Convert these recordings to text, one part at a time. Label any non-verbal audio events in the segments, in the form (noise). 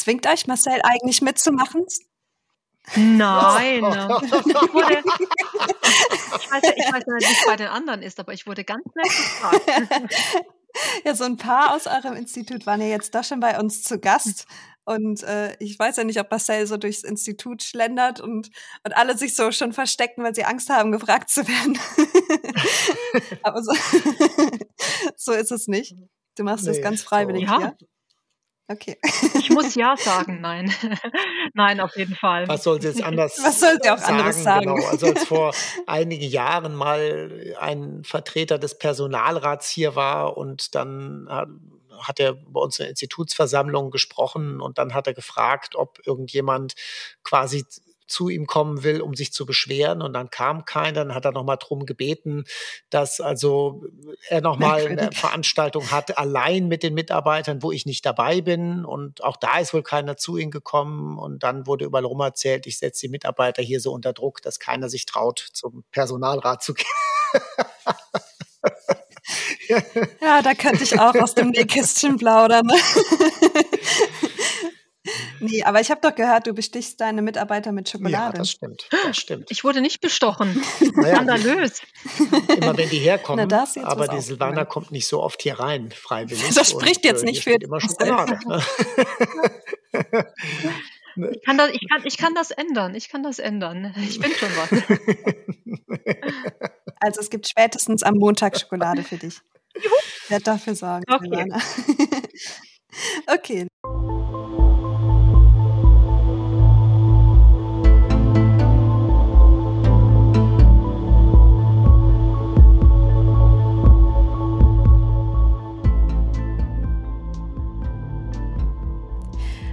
Zwingt euch Marcel eigentlich mitzumachen? Nein. (laughs) Ich, wurde, ich, weiß, ich weiß nicht, wie es bei den anderen ist, aber ich wurde ganz nett gefragt. (laughs) Ja, so ein paar aus eurem Institut waren ja jetzt doch schon bei uns zu Gast. Und äh, ich weiß ja nicht, ob Marcel so durchs Institut schlendert und, und alle sich so schon verstecken, weil sie Angst haben, gefragt zu werden. (laughs) Aber so, so ist es nicht. Du machst nee, das ganz freiwillig, so. ja? Okay. Ich muss ja sagen, nein. (laughs) nein, auf jeden Fall. Was soll sie jetzt anders Was sollte auch sagen? anderes sagen? Genau. Also als vor (laughs) einigen Jahren mal ein Vertreter des Personalrats hier war und dann hat er bei uns in der Institutsversammlung gesprochen und dann hat er gefragt, ob irgendjemand quasi zu ihm kommen will, um sich zu beschweren. Und dann kam keiner. Dann hat er nochmal drum gebeten, dass also er nochmal eine Veranstaltung hat, allein mit den Mitarbeitern, wo ich nicht dabei bin. Und auch da ist wohl keiner zu ihm gekommen. Und dann wurde überall rum erzählt, ich setze die Mitarbeiter hier so unter Druck, dass keiner sich traut, zum Personalrat zu gehen. ja, da könnte ich auch aus dem (laughs) Nähkästchen plaudern. (laughs) Nee, aber ich habe doch gehört, du bestichst deine Mitarbeiter mit Schokolade. Ja, das stimmt. Das stimmt. Ich wurde nicht bestochen. Naja, Skandalös. Immer wenn die herkommen. Na, aber die Silvana kommt nicht so oft hier rein, freiwillig. Das spricht jetzt nicht für immer Schokolade. (laughs) Ne? Ich kann, das, ich, kann, ich kann das ändern. Ich kann das ändern. Ich bin schon was. (laughs) Also es gibt spätestens am Montag Schokolade für dich. Juhu. Ich werde dafür sorgen. Okay. (laughs) okay.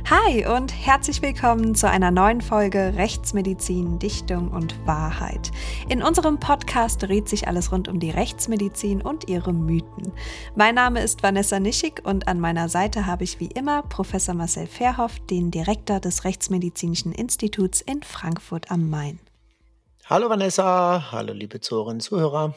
Hi und herzlich willkommen zu einer neuen Folge Rechtsmedizin, Dichtung und Wahrheit. In unserem Podcast dreht sich alles rund um die Rechtsmedizin und ihre Mythen. Mein Name ist Vanessa Nischig und an meiner Seite habe ich wie immer Professor Marcel Verhoff, den Direktor des Rechtsmedizinischen Instituts in Frankfurt am Main. Hallo Vanessa, hallo liebe Zuhörerinnen und Zuhörer.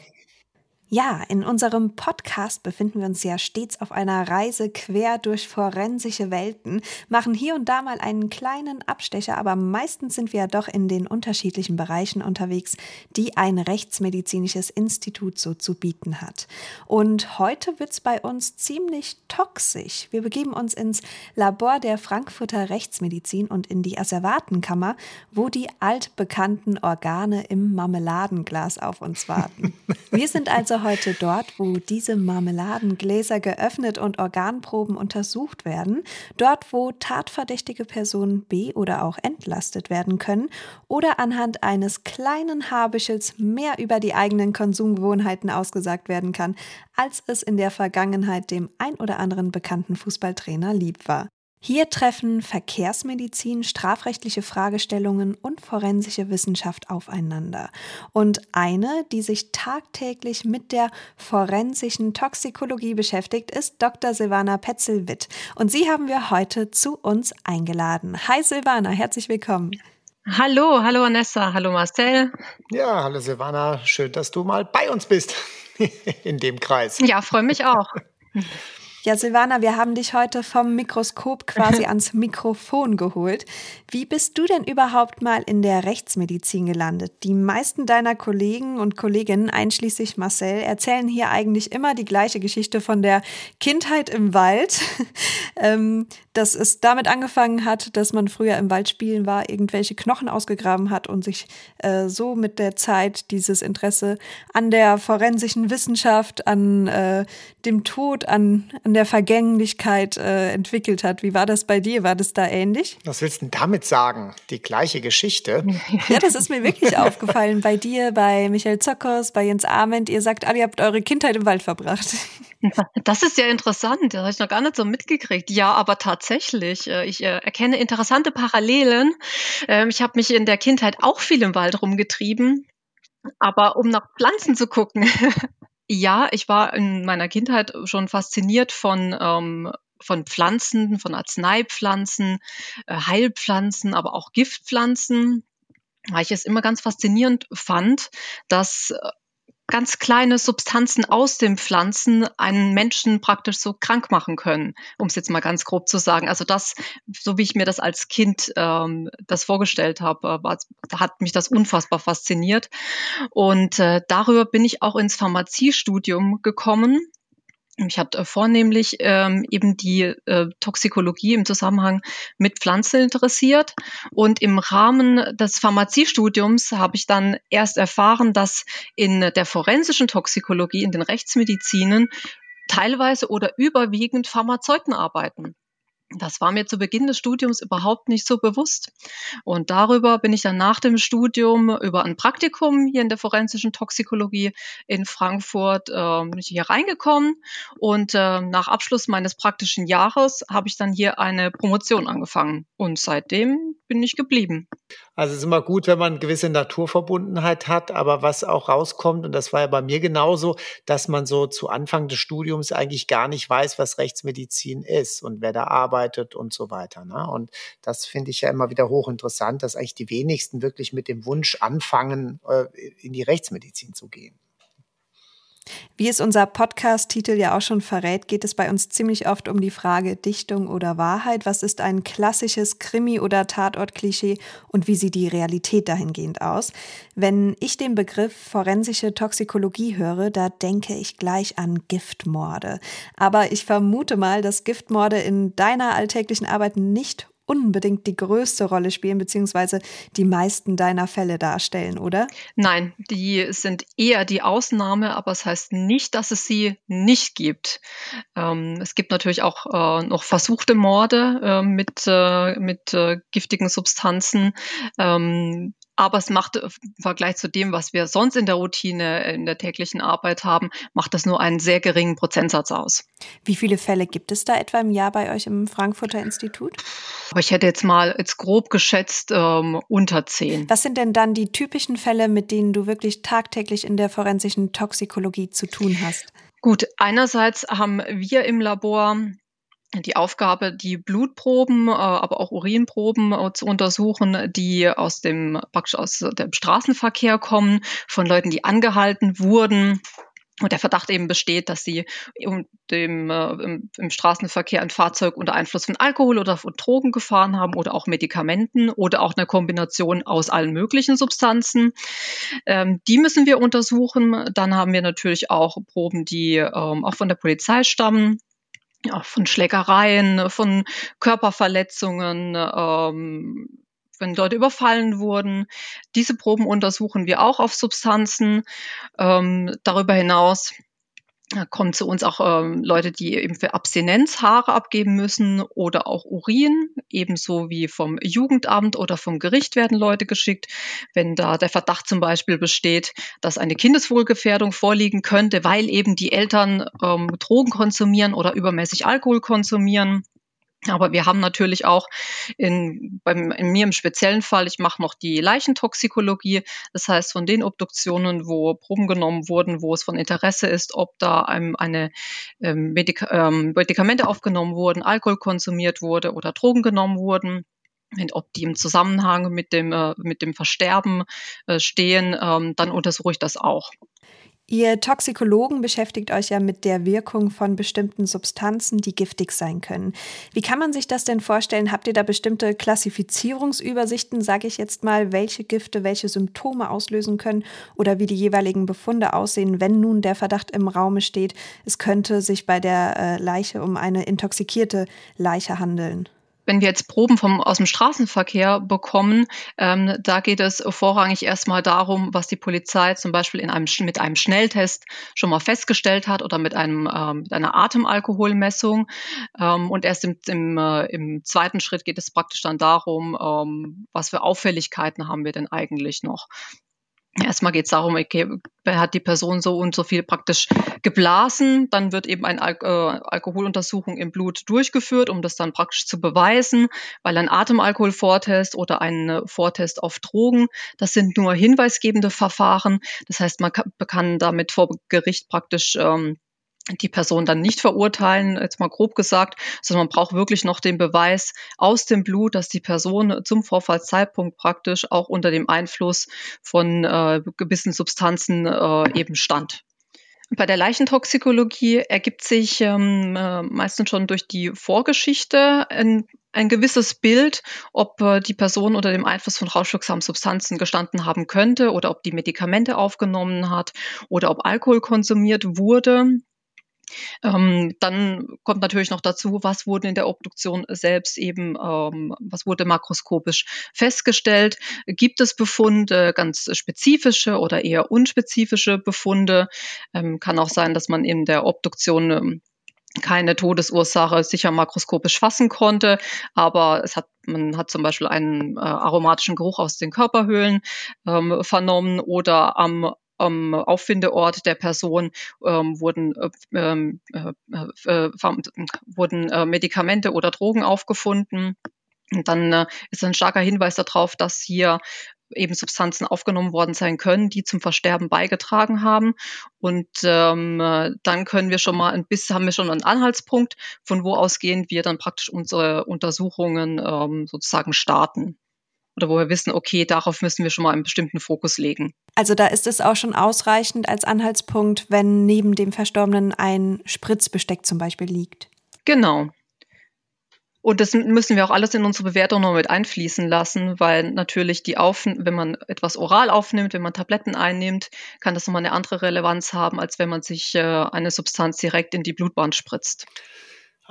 Ja, in unserem Podcast befinden wir uns ja stets auf einer Reise quer durch forensische Welten, machen hier und da mal einen kleinen Abstecher, aber meistens sind wir ja doch in den unterschiedlichen Bereichen unterwegs, die ein rechtsmedizinisches Institut so zu bieten hat. Und heute wird's bei uns ziemlich toxisch. Wir begeben uns ins Labor der Frankfurter Rechtsmedizin und in die Asservatenkammer, wo die altbekannten Organe im Marmeladenglas auf uns warten. Wir sind also heute dort, wo diese Marmeladengläser geöffnet und Organproben untersucht werden, dort, wo tatverdächtige Personen be- oder auch entlastet werden können oder anhand eines kleinen Haarbischels mehr über die eigenen Konsumgewohnheiten ausgesagt werden kann, als es in der Vergangenheit dem ein oder anderen bekannten Fußballtrainer lieb war. Hier treffen Verkehrsmedizin, strafrechtliche Fragestellungen und forensische Wissenschaft aufeinander. Und eine, die sich tagtäglich mit der forensischen Toxikologie beschäftigt, ist Dr. Silvana Petzelwitt. Und sie haben wir heute zu uns eingeladen. Hi Silvana, herzlich willkommen. Hallo, hallo Vanessa, hallo Marcel. Ja, hallo Silvana, schön, dass du mal bei uns bist (laughs) in dem Kreis. Ja, freue mich auch. Ja, Silvana, wir haben dich heute vom Mikroskop quasi (laughs) ans Mikrofon geholt. Wie bist du denn überhaupt mal in der Rechtsmedizin gelandet? Die meisten deiner Kollegen und Kolleginnen, einschließlich Marcel, erzählen hier eigentlich immer die gleiche Geschichte von der Kindheit im Wald. (laughs) ähm, dass es damit angefangen hat, dass man früher im Wald spielen war, irgendwelche Knochen ausgegraben hat und sich äh, so mit der Zeit dieses Interesse an der forensischen Wissenschaft, an äh, dem Tod, an, an der Vergänglichkeit äh, entwickelt hat. Wie war das bei dir? War das da ähnlich? Was willst du denn damit sagen? Die gleiche Geschichte? (laughs) Ja, das ist mir wirklich aufgefallen. Bei dir, bei Michael Zockers, bei Jens Arment. Ihr sagt alle, ihr habt eure Kindheit im Wald verbracht. Das ist ja interessant. Das habe ich noch gar nicht so mitgekriegt. Ja, aber tatsächlich. Äh, ich äh, erkenne interessante Parallelen. Ähm, ich habe mich in der Kindheit auch viel im Wald rumgetrieben. Aber um nach Pflanzen zu gucken, (laughs) ja, ich war in meiner Kindheit schon fasziniert von ähm, von Pflanzen, von Arzneipflanzen, äh, Heilpflanzen, aber auch Giftpflanzen, weil ich es immer ganz faszinierend fand, dass ganz kleine Substanzen aus den Pflanzen einen Menschen praktisch so krank machen können, um es jetzt mal ganz grob zu sagen. Also das, so wie ich mir das als Kind ähm, das vorgestellt habe, war, hat mich das unfassbar fasziniert. Und äh, darüber bin ich auch ins Pharmaziestudium gekommen mich hat äh, vornehmlich ähm, eben die äh, Toxikologie im Zusammenhang mit Pflanzen interessiert. Und im Rahmen des Pharmaziestudiums habe ich dann erst erfahren, dass in der forensischen Toxikologie, in den Rechtsmedizinen, teilweise oder überwiegend Pharmazeuten arbeiten. Das war mir zu Beginn des Studiums überhaupt nicht so bewusst. Und darüber bin ich dann nach dem Studium über ein Praktikum hier in der forensischen Toxikologie in Frankfurt äh, hier reingekommen. Und äh, nach Abschluss meines praktischen Jahres habe ich dann hier eine Promotion angefangen. Und seitdem bin ich geblieben. Also es ist immer gut, wenn man eine gewisse Naturverbundenheit hat, aber was auch rauskommt, und das war ja bei mir genauso, dass man so zu Anfang des Studiums eigentlich gar nicht weiß, was Rechtsmedizin ist und wer da arbeitet und so weiter. Ne? Und das finde ich ja immer wieder hochinteressant, dass eigentlich die wenigsten wirklich mit dem Wunsch anfangen, äh, in die Rechtsmedizin zu gehen. Wie es unser Podcast-Titel ja auch schon verrät, geht es bei uns ziemlich oft um die Frage Dichtung oder Wahrheit. Was ist ein klassisches Krimi- oder Tatort-Klischee und wie sieht die Realität dahingehend aus? Wenn ich den Begriff forensische Toxikologie höre, da denke ich gleich an Giftmorde. Aber ich vermute mal, dass Giftmorde in deiner alltäglichen Arbeit nicht unbedingt die größte Rolle spielen, beziehungsweise die meisten deiner Fälle darstellen, oder? Nein, die sind eher die Ausnahme, aber es das heißt nicht, dass es sie nicht gibt. Ähm, es gibt natürlich auch äh, noch versuchte Morde äh, mit, äh, mit äh, giftigen Substanzen. Ähm, aber es macht im Vergleich zu dem, was wir sonst in der Routine, in der täglichen Arbeit haben, macht das nur einen sehr geringen Prozentsatz aus. Wie viele Fälle gibt es da etwa im Jahr bei euch im Frankfurter Institut? Aber ich hätte jetzt mal jetzt grob geschätzt ähm, unter zehn. Was sind denn dann die typischen Fälle, mit denen du wirklich tagtäglich in der forensischen Toxikologie zu tun hast? Gut, einerseits haben wir im Labor die Aufgabe, die Blutproben, äh, aber auch Urinproben äh, zu untersuchen, die aus dem praktisch aus dem Straßenverkehr kommen, von Leuten, die angehalten wurden. Und der Verdacht eben besteht, dass sie im, dem, äh, im, im, Straßenverkehr ein Fahrzeug unter Einfluss von Alkohol oder von Drogen gefahren haben oder auch Medikamenten oder auch eine Kombination aus allen möglichen Substanzen. Ähm, die müssen wir untersuchen. Dann haben wir natürlich auch Proben, die ähm, auch von der Polizei stammen ja, von Schlägereien, von Körperverletzungen, ähm, wenn Leute überfallen wurden. Diese Proben untersuchen wir auch auf Substanzen. Ähm, darüber hinaus da kommen zu uns auch ähm, Leute, die eben für Abstinenz Haare abgeben müssen oder auch Urin, ebenso wie vom Jugendamt oder vom Gericht werden Leute geschickt. Wenn da der Verdacht zum Beispiel besteht, dass eine Kindeswohlgefährdung vorliegen könnte, weil eben die Eltern ähm, Drogen konsumieren oder übermäßig Alkohol konsumieren aber wir haben natürlich auch in, beim, in mir im speziellen Fall, ich mache noch die Leichentoxikologie. Das heißt, von den Obduktionen, wo Proben genommen wurden, wo es von Interesse ist, ob da einem eine ähm, Medika ähm, Medikamente aufgenommen wurden, Alkohol konsumiert wurde oder Drogen genommen wurden, ob die im Zusammenhang mit dem, äh, mit dem Versterben äh, stehen, ähm, dann untersuche ich das auch. Ihr Toxikologen beschäftigt euch ja mit der Wirkung von bestimmten Substanzen, die giftig sein können. Wie kann man sich das denn vorstellen? Habt ihr da bestimmte Klassifizierungsübersichten, sage ich jetzt mal, welche Gifte welche Symptome auslösen können oder wie die jeweiligen Befunde aussehen, wenn nun der Verdacht im Raume steht, es könnte sich bei der äh, Leiche um eine intoxikierte Leiche handeln? Wenn wir jetzt Proben vom, aus dem Straßenverkehr bekommen, ähm, da geht es vorrangig erstmal darum, was die Polizei zum Beispiel in einem, mit einem Schnelltest schon mal festgestellt hat oder mit, einem, ähm, mit einer Atemalkoholmessung. Ähm, und erst im, im, äh, im zweiten Schritt geht es praktisch dann darum, ähm, was für Auffälligkeiten haben wir denn eigentlich noch. Erstmal geht es darum, okay, hat die Person so und so viel praktisch geblasen. Dann wird eben eine Al äh, Alkoholuntersuchung im Blut durchgeführt, um das dann praktisch zu beweisen, weil ein Atemalkoholvortest oder ein Vortest auf Drogen, das sind nur hinweisgebende Verfahren. Das heißt, man kann, kann damit vor Gericht praktisch ähm, die Person dann nicht verurteilen, jetzt mal grob gesagt, sondern man braucht wirklich noch den Beweis aus dem Blut, dass die Person zum Vorfallszeitpunkt praktisch auch unter dem Einfluss von äh, gewissen Substanzen äh, eben stand. Bei der Leichentoxikologie ergibt sich ähm, äh, meistens schon durch die Vorgeschichte ein, ein gewisses Bild, ob äh, die Person unter dem Einfluss von rauschwirksamen Substanzen gestanden haben könnte oder ob die Medikamente aufgenommen hat oder ob Alkohol konsumiert wurde. Ähm, dann kommt natürlich noch dazu, was wurde in der Obduktion selbst eben, ähm, was wurde makroskopisch festgestellt? Gibt es Befunde, ganz spezifische oder eher unspezifische Befunde? Ähm, kann auch sein, dass man in der Obduktion ähm, keine Todesursache sicher makroskopisch fassen konnte, aber es hat man hat zum Beispiel einen äh, aromatischen Geruch aus den Körperhöhlen ähm, vernommen oder am ähm, Auffindeort der Person ähm, wurden, äh, ähm, äh, äh, wurden äh, Medikamente oder Drogen aufgefunden. Und dann äh, ist ein starker Hinweis darauf, dass hier eben Substanzen aufgenommen worden sein können, die zum Versterben beigetragen haben. Und ähm, dann können wir schon mal ein bisschen, haben wir schon einen Anhaltspunkt, von wo ausgehend wir dann praktisch unsere Untersuchungen ähm, sozusagen starten oder wo wir wissen, okay, darauf müssen wir schon mal einen bestimmten Fokus legen. Also da ist es auch schon ausreichend als Anhaltspunkt, wenn neben dem Verstorbenen ein Spritzbesteck zum Beispiel liegt. Genau. Und das müssen wir auch alles in unsere Bewertung noch mit einfließen lassen, weil natürlich die Auf wenn man etwas oral aufnimmt, wenn man Tabletten einnimmt, kann das nochmal eine andere Relevanz haben, als wenn man sich äh, eine Substanz direkt in die Blutbahn spritzt.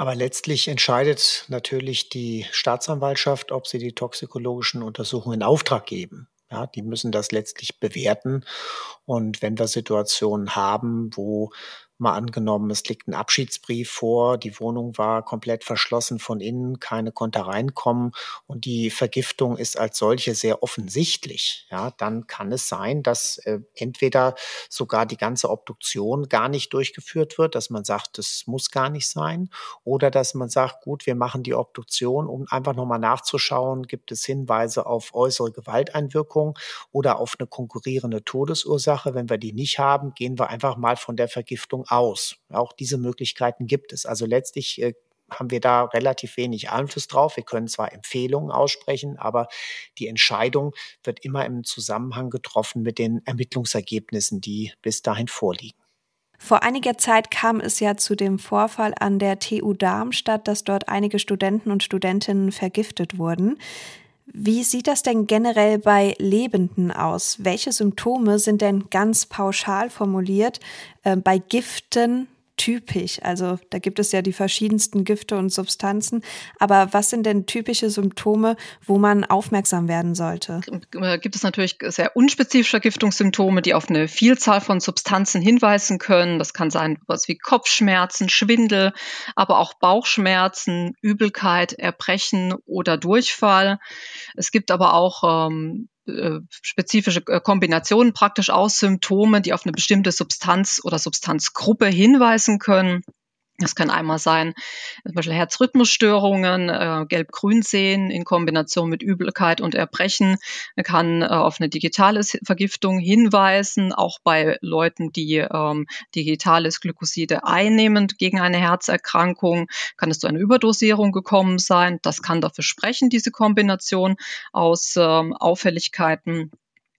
Aber letztlich entscheidet natürlich die Staatsanwaltschaft, ob sie die toxikologischen Untersuchungen in Auftrag geben. Ja, die müssen das letztlich bewerten. Und wenn wir Situationen haben, wo Mal angenommen, es liegt ein Abschiedsbrief vor, die Wohnung war komplett verschlossen von innen, keine konnte reinkommen und die Vergiftung ist als solche sehr offensichtlich. Ja, dann kann es sein, dass äh, entweder sogar die ganze Obduktion gar nicht durchgeführt wird, dass man sagt, das muss gar nicht sein, oder dass man sagt, gut, wir machen die Obduktion, um einfach nochmal nachzuschauen, gibt es Hinweise auf äußere Gewalteinwirkung oder auf eine konkurrierende Todesursache. Wenn wir die nicht haben, gehen wir einfach mal von der Vergiftung aus. Auch diese Möglichkeiten gibt es. Also letztlich äh, haben wir da relativ wenig Einfluss drauf. Wir können zwar Empfehlungen aussprechen, aber die Entscheidung wird immer im Zusammenhang getroffen mit den Ermittlungsergebnissen, die bis dahin vorliegen. Vor einiger Zeit kam es ja zu dem Vorfall an der TU Darmstadt, dass dort einige Studenten und Studentinnen vergiftet wurden. Wie sieht das denn generell bei Lebenden aus? Welche Symptome sind denn ganz pauschal formuliert äh, bei Giften typisch? Also da gibt es ja die verschiedensten Gifte und Substanzen. Aber was sind denn typische Symptome, wo man aufmerksam werden sollte? Äh, gibt es natürlich sehr unspezifische Vergiftungssymptome, die auf eine Vielzahl von Substanzen hinweisen können. Das kann sein was wie Kopfschmerzen, Schwindel, aber auch Bauchschmerzen, Übelkeit, Erbrechen oder Durchfall. Es gibt aber auch ähm, äh, spezifische äh, Kombinationen praktisch aus Symptomen, die auf eine bestimmte Substanz oder Substanzgruppe hinweisen können. Das kann einmal sein, zum Beispiel Herzrhythmusstörungen, äh, gelb-grün sehen in Kombination mit Übelkeit und Erbrechen, kann äh, auf eine digitale Vergiftung hinweisen, auch bei Leuten, die ähm, digitales Glykoside einnehmen gegen eine Herzerkrankung, kann es zu einer Überdosierung gekommen sein. Das kann dafür sprechen, diese Kombination aus ähm, Auffälligkeiten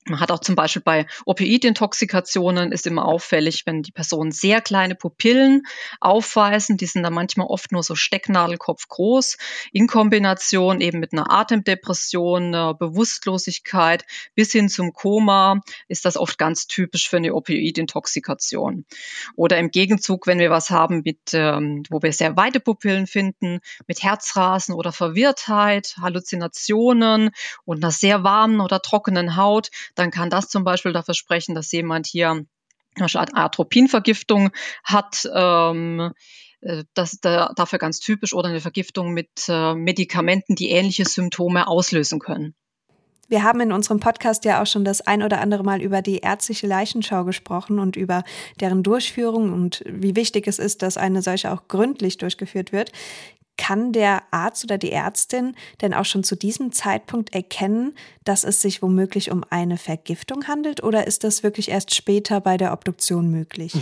man hat auch zum Beispiel bei Opioidintoxikationen ist immer auffällig, wenn die Personen sehr kleine Pupillen aufweisen. Die sind dann manchmal oft nur so Stecknadelkopf groß. In Kombination eben mit einer Atemdepression, einer Bewusstlosigkeit bis hin zum Koma ist das oft ganz typisch für eine Opioidintoxikation. Oder im Gegenzug, wenn wir was haben mit, ähm, wo wir sehr weite Pupillen finden, mit Herzrasen oder Verwirrtheit, Halluzinationen und einer sehr warmen oder trockenen Haut, dann kann das zum Beispiel dafür sprechen, dass jemand hier eine Atropinvergiftung hat. Ähm, äh, das ist dafür ganz typisch oder eine Vergiftung mit äh, Medikamenten, die ähnliche Symptome auslösen können. Wir haben in unserem Podcast ja auch schon das ein oder andere Mal über die ärztliche Leichenschau gesprochen und über deren Durchführung und wie wichtig es ist, dass eine solche auch gründlich durchgeführt wird. Kann der Arzt oder die Ärztin denn auch schon zu diesem Zeitpunkt erkennen, dass es sich womöglich um eine Vergiftung handelt oder ist das wirklich erst später bei der Obduktion möglich?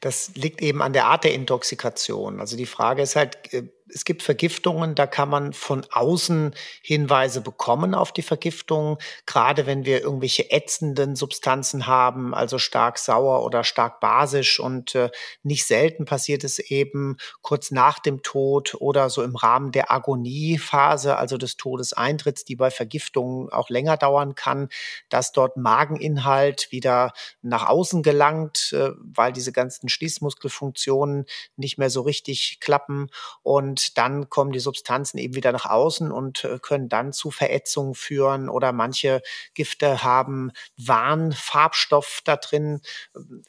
Das liegt eben an der Art der Intoxikation. Also die Frage ist halt, äh, es gibt Vergiftungen, da kann man von außen Hinweise bekommen auf die Vergiftung, gerade wenn wir irgendwelche ätzenden Substanzen haben, also stark sauer oder stark basisch und äh, nicht selten passiert es eben kurz nach dem Tod oder so im Rahmen der Agoniephase, also des Todeseintritts, die bei Vergiftungen auch länger dauern kann, dass dort Mageninhalt wieder nach außen gelangt, äh, weil diese ganzen Schließmuskelfunktionen nicht mehr so richtig klappen. Und dann kommen die Substanzen eben wieder nach außen und äh, können dann zu Verätzungen führen oder manche Gifte haben Warnfarbstoff da drin,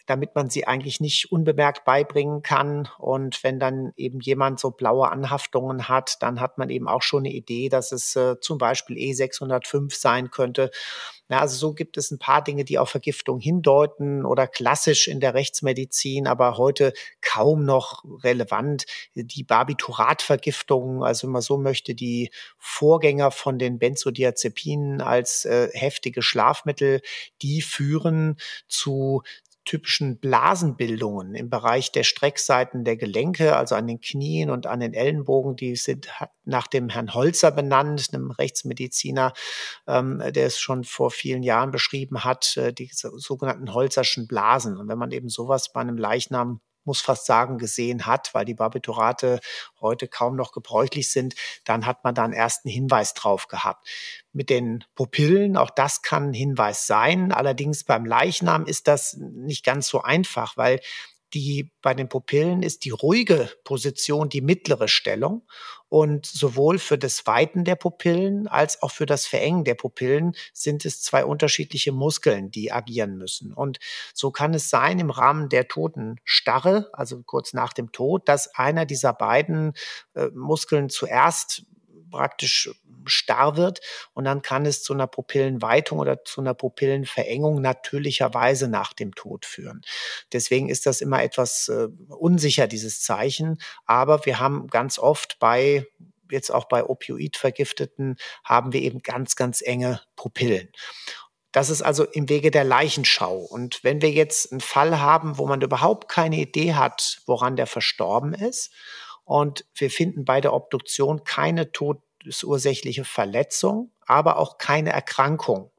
damit man sie eigentlich nicht unbemerkt beibringen kann. Und wenn dann eben jemand so blaue Anhaftungen hat, dann hat man eben auch schon eine Idee, dass es äh, zum Beispiel E605 sein könnte. Ja, also so gibt es ein paar Dinge, die auf Vergiftung hindeuten oder klassisch in der Rechtsmedizin, aber heute kaum noch relevant. Die Barbituratvergiftung, also wenn man so möchte, die Vorgänger von den Benzodiazepinen als äh, heftige Schlafmittel, die führen zu typischen Blasenbildungen im Bereich der Streckseiten der Gelenke, also an den Knien und an den Ellenbogen. Die sind nach dem Herrn Holzer benannt, einem Rechtsmediziner, ähm, der es schon vor vielen Jahren beschrieben hat, äh, die sogenannten Holzerschen Blasen. Und wenn man eben sowas bei einem Leichnam muss fast sagen, gesehen hat, weil die Barbiturate heute kaum noch gebräuchlich sind, dann hat man da einen ersten Hinweis drauf gehabt. Mit den Pupillen, auch das kann ein Hinweis sein. Allerdings beim Leichnam ist das nicht ganz so einfach, weil die bei den Pupillen ist die ruhige Position die mittlere Stellung und sowohl für das Weiten der Pupillen als auch für das Verengen der Pupillen sind es zwei unterschiedliche Muskeln, die agieren müssen. Und so kann es sein im Rahmen der Totenstarre, also kurz nach dem Tod, dass einer dieser beiden äh, Muskeln zuerst praktisch starr wird und dann kann es zu einer Pupillenweitung oder zu einer Pupillenverengung natürlicherweise nach dem Tod führen. Deswegen ist das immer etwas äh, unsicher, dieses Zeichen. Aber wir haben ganz oft bei jetzt auch bei Opioidvergifteten haben wir eben ganz, ganz enge Pupillen. Das ist also im Wege der Leichenschau. Und wenn wir jetzt einen Fall haben, wo man überhaupt keine Idee hat, woran der verstorben ist und wir finden bei der Obduktion keine todesursächliche Verletzung, aber auch keine Erkrankung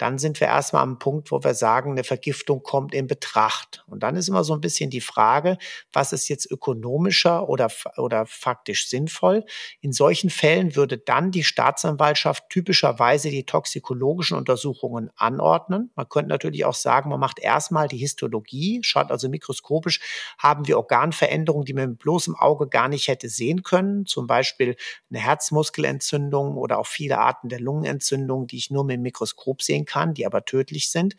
dann sind wir erstmal am Punkt, wo wir sagen, eine Vergiftung kommt in Betracht. Und dann ist immer so ein bisschen die Frage, was ist jetzt ökonomischer oder, oder faktisch sinnvoll? In solchen Fällen würde dann die Staatsanwaltschaft typischerweise die toxikologischen Untersuchungen anordnen. Man könnte natürlich auch sagen, man macht erstmal die Histologie, schaut also mikroskopisch, haben wir Organveränderungen, die man mit bloßem Auge gar nicht hätte sehen können, zum Beispiel eine Herzmuskelentzündung oder auch viele Arten der Lungenentzündung, die ich nur mit dem Mikroskop sehen kann, die aber tödlich sind.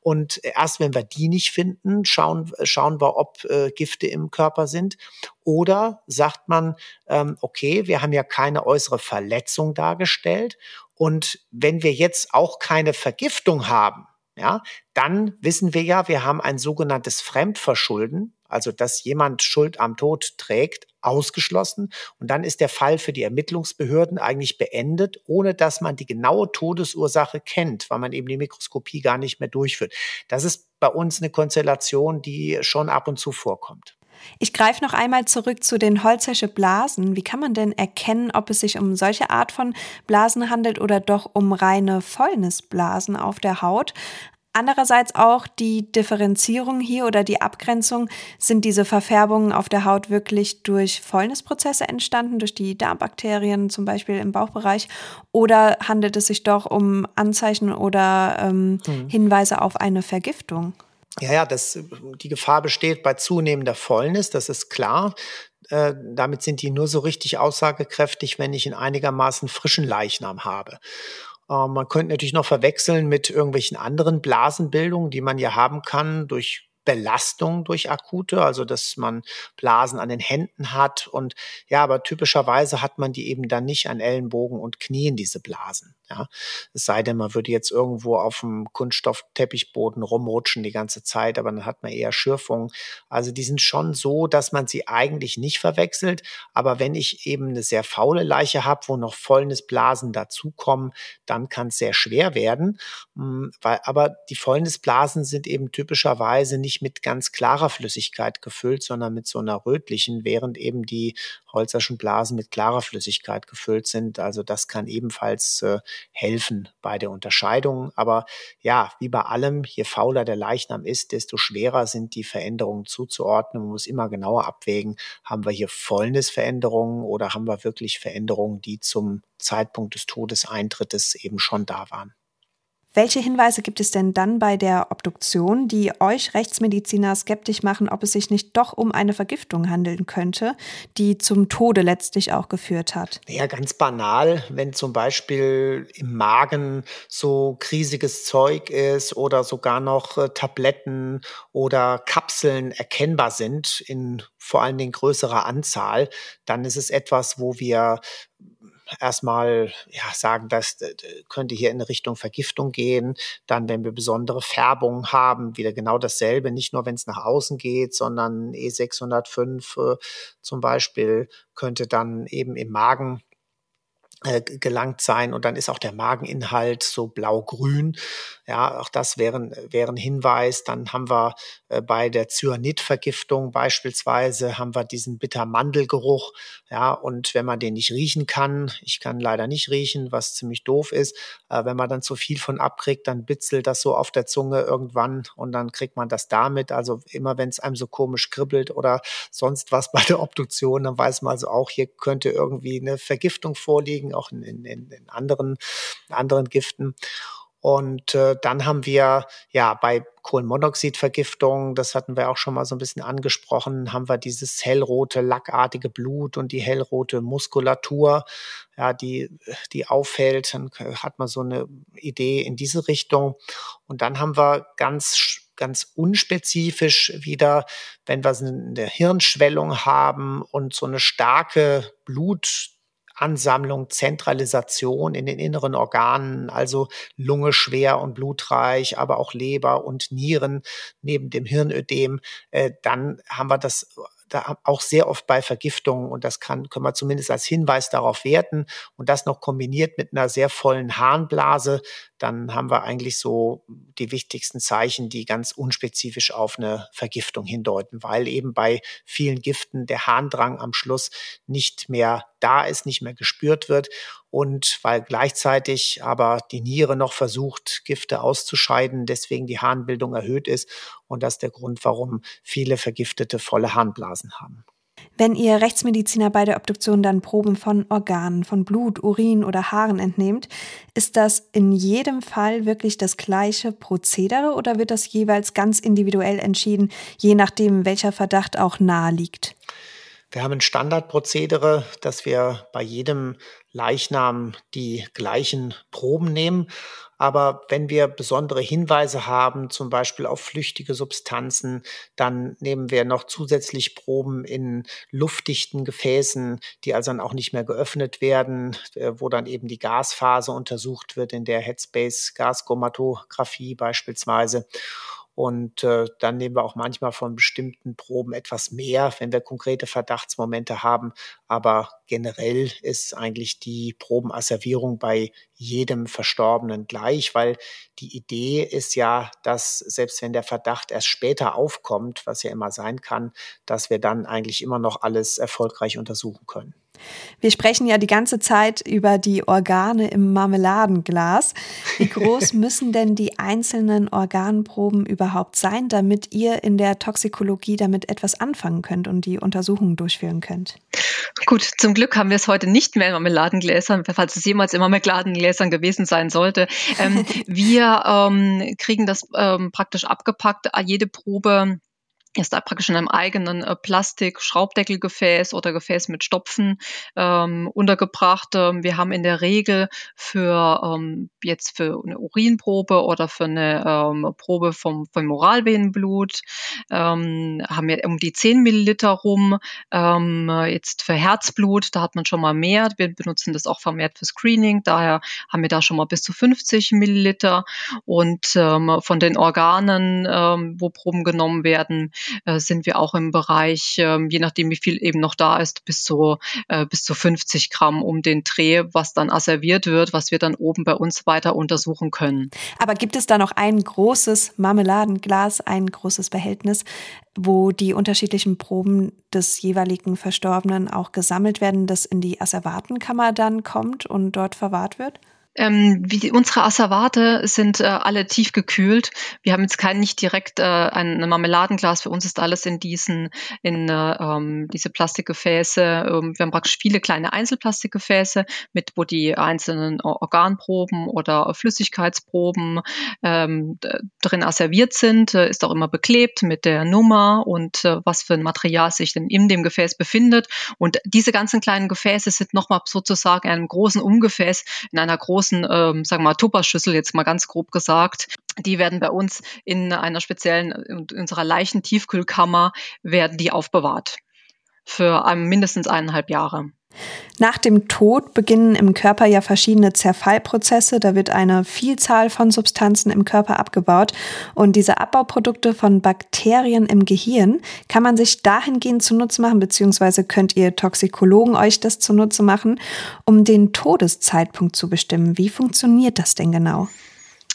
Und erst wenn wir die nicht finden, schauen, schauen wir, ob äh, Gifte im Körper sind. Oder sagt man, ähm, okay, wir haben ja keine äußere Verletzung dargestellt. Und wenn wir jetzt auch keine Vergiftung haben, ja, dann wissen wir ja, wir haben ein sogenanntes Fremdverschulden, also dass jemand Schuld am Tod trägt, ausgeschlossen. Und dann ist der Fall für die Ermittlungsbehörden eigentlich beendet, ohne dass man die genaue Todesursache kennt, weil man eben die Mikroskopie gar nicht mehr durchführt. Das ist bei uns eine Konstellation, die schon ab und zu vorkommt. Ich greife noch einmal zurück zu den Holzersche Blasen. Wie kann man denn erkennen, ob es sich um solche Art von Blasen handelt oder doch um reine Fäulnisblasen auf der Haut? Andererseits auch die Differenzierung hier oder die Abgrenzung. Sind diese Verfärbungen auf der Haut wirklich durch Fäulnisprozesse entstanden, durch die Darmbakterien zum Beispiel im Bauchbereich? Oder handelt es sich doch um Anzeichen oder ähm, hm. Hinweise auf eine Vergiftung? Ja, ja, das, die Gefahr besteht bei zunehmender Fäulnis, das ist klar. Äh, damit sind die nur so richtig aussagekräftig, wenn ich einen einigermaßen frischen Leichnam habe. Ähm, man könnte natürlich noch verwechseln mit irgendwelchen anderen Blasenbildungen, die man ja haben kann durch Belastung durch akute, also dass man Blasen an den Händen hat und ja, aber typischerweise hat man die eben dann nicht an Ellenbogen und Knien, diese Blasen. Ja, es sei denn, man würde jetzt irgendwo auf dem Kunststoffteppichboden rumrutschen die ganze Zeit, aber dann hat man eher Schürfungen. Also die sind schon so, dass man sie eigentlich nicht verwechselt. Aber wenn ich eben eine sehr faule Leiche habe, wo noch Fäulnisblasen dazukommen, dann kann es sehr schwer werden. Hm, weil, aber die Fäulnisblasen sind eben typischerweise nicht mit ganz klarer Flüssigkeit gefüllt, sondern mit so einer rötlichen, während eben die Holzerschen Blasen mit klarer Flüssigkeit gefüllt sind. Also das kann ebenfalls äh, helfen bei der Unterscheidung. Aber ja, wie bei allem, je fauler der Leichnam ist, desto schwerer sind die Veränderungen zuzuordnen. Man muss immer genauer abwägen, haben wir hier Fäulnisveränderungen oder haben wir wirklich Veränderungen, die zum Zeitpunkt des Todeseintrittes eben schon da waren. Welche Hinweise gibt es denn dann bei der Obduktion, die euch Rechtsmediziner skeptisch machen, ob es sich nicht doch um eine Vergiftung handeln könnte, die zum Tode letztlich auch geführt hat? Ja, ganz banal, wenn zum Beispiel im Magen so kriesiges Zeug ist oder sogar noch äh, Tabletten oder Kapseln erkennbar sind in vor allen Dingen größerer Anzahl, dann ist es etwas, wo wir erstmal ja, sagen, das könnte hier in Richtung Vergiftung gehen. Dann, wenn wir besondere Färbungen haben, wieder genau dasselbe, nicht nur wenn es nach außen geht, sondern E605 äh, zum Beispiel könnte dann eben im Magen äh, gelangt sein und dann ist auch der Mageninhalt so blau-grün. Ja, auch das wäre, wäre ein Hinweis. Dann haben wir äh, bei der Cyanidvergiftung beispielsweise haben wir diesen Bittermandelgeruch. Ja, und wenn man den nicht riechen kann, ich kann leider nicht riechen, was ziemlich doof ist, äh, wenn man dann zu viel von abkriegt, dann bitzelt das so auf der Zunge irgendwann und dann kriegt man das damit. Also immer wenn es einem so komisch kribbelt oder sonst was bei der Obduktion, dann weiß man also auch, hier könnte irgendwie eine Vergiftung vorliegen, auch in, in, in anderen, anderen Giften. Und äh, dann haben wir ja bei Kohlenmonoxidvergiftung, das hatten wir auch schon mal so ein bisschen angesprochen, haben wir dieses hellrote, lackartige Blut und die hellrote Muskulatur, ja, die, die auffällt. Dann hat man so eine Idee in diese Richtung. Und dann haben wir ganz ganz unspezifisch wieder, wenn wir eine Hirnschwellung haben und so eine starke Blut Ansammlung, Zentralisation in den inneren Organen, also Lunge schwer und blutreich, aber auch Leber und Nieren neben dem Hirnödem, äh, dann haben wir das da auch sehr oft bei Vergiftungen und das kann, können wir zumindest als Hinweis darauf werten und das noch kombiniert mit einer sehr vollen Harnblase, dann haben wir eigentlich so die wichtigsten Zeichen, die ganz unspezifisch auf eine Vergiftung hindeuten, weil eben bei vielen Giften der Harndrang am Schluss nicht mehr da ist, nicht mehr gespürt wird und weil gleichzeitig aber die Niere noch versucht, Gifte auszuscheiden, deswegen die Harnbildung erhöht ist und das ist der Grund, warum viele Vergiftete volle Harnblasen haben. Wenn ihr Rechtsmediziner bei der Obduktion dann Proben von Organen, von Blut, Urin oder Haaren entnehmt, ist das in jedem Fall wirklich das gleiche Prozedere oder wird das jeweils ganz individuell entschieden, je nachdem, welcher Verdacht auch nahe liegt? Wir haben ein Standardprozedere, dass wir bei jedem Leichnam die gleichen Proben nehmen. Aber wenn wir besondere Hinweise haben, zum Beispiel auf flüchtige Substanzen, dann nehmen wir noch zusätzlich Proben in luftdichten Gefäßen, die also dann auch nicht mehr geöffnet werden, äh, wo dann eben die Gasphase untersucht wird, in der Headspace Gaschromatographie beispielsweise. Und äh, dann nehmen wir auch manchmal von bestimmten Proben etwas mehr, wenn wir konkrete Verdachtsmomente haben. Aber generell ist eigentlich die Probenasservierung bei jedem Verstorbenen gleich, weil die Idee ist ja, dass selbst wenn der Verdacht erst später aufkommt, was ja immer sein kann, dass wir dann eigentlich immer noch alles erfolgreich untersuchen können. Wir sprechen ja die ganze Zeit über die Organe im Marmeladenglas. Wie groß (laughs) müssen denn die einzelnen Organproben überhaupt sein, damit ihr in der Toxikologie damit etwas anfangen könnt und die Untersuchungen durchführen könnt? Gut, zum Glück haben wir es heute nicht mehr in Marmeladengläsern, falls es jemals in Marmeladengläsern gewesen sein sollte. Ähm, (laughs) wir ähm, kriegen das ähm, praktisch abgepackt, jede Probe ist da praktisch in einem eigenen äh, Plastik-Schraubdeckelgefäß oder Gefäß mit Stopfen ähm, untergebracht. Ähm, wir haben in der Regel für ähm, jetzt für eine Urinprobe oder für eine ähm, Probe vom, vom Moralvenenblut ähm, haben wir um die 10 Milliliter rum. Ähm, jetzt für Herzblut, da hat man schon mal mehr. Wir benutzen das auch vermehrt für Screening. Daher haben wir da schon mal bis zu 50 Milliliter. Und ähm, von den Organen, ähm, wo Proben genommen werden, äh, sind wir auch im Bereich, äh, je nachdem wie viel eben noch da ist, bis zu, äh, bis zu 50 Gramm um den Dreh, was dann asserviert wird, was wir dann oben bei uns weiter untersuchen können. Aber gibt es da noch ein großes Marmeladenglas, ein großes Behältnis, wo die unterschiedlichen Proben des jeweiligen Verstorbenen auch gesammelt werden, das in die Asservatenkammer dann kommt und dort verwahrt wird? Ähm, wie unsere Asservate sind äh, alle tief gekühlt. Wir haben jetzt kein nicht direkt äh, ein Marmeladenglas. Für uns ist alles in diesen in äh, ähm, diese Plastikgefäße. Ähm, wir haben praktisch viele kleine Einzelplastikgefäße mit, wo die einzelnen Organproben oder Flüssigkeitsproben ähm, drin asserviert sind. Äh, ist auch immer beklebt mit der Nummer und äh, was für ein Material sich denn in dem Gefäß befindet. Und diese ganzen kleinen Gefäße sind nochmal sozusagen in einem großen Umgefäß in einer großen großen, ähm, sagen wir mal, Tupperschüssel, jetzt mal ganz grob gesagt. Die werden bei uns in einer speziellen, in unserer Leichentiefkühlkammer, werden die aufbewahrt. Für mindestens eineinhalb Jahre. Nach dem Tod beginnen im Körper ja verschiedene Zerfallprozesse. Da wird eine Vielzahl von Substanzen im Körper abgebaut. Und diese Abbauprodukte von Bakterien im Gehirn kann man sich dahingehend zunutze machen, beziehungsweise könnt ihr Toxikologen euch das zunutze machen, um den Todeszeitpunkt zu bestimmen. Wie funktioniert das denn genau?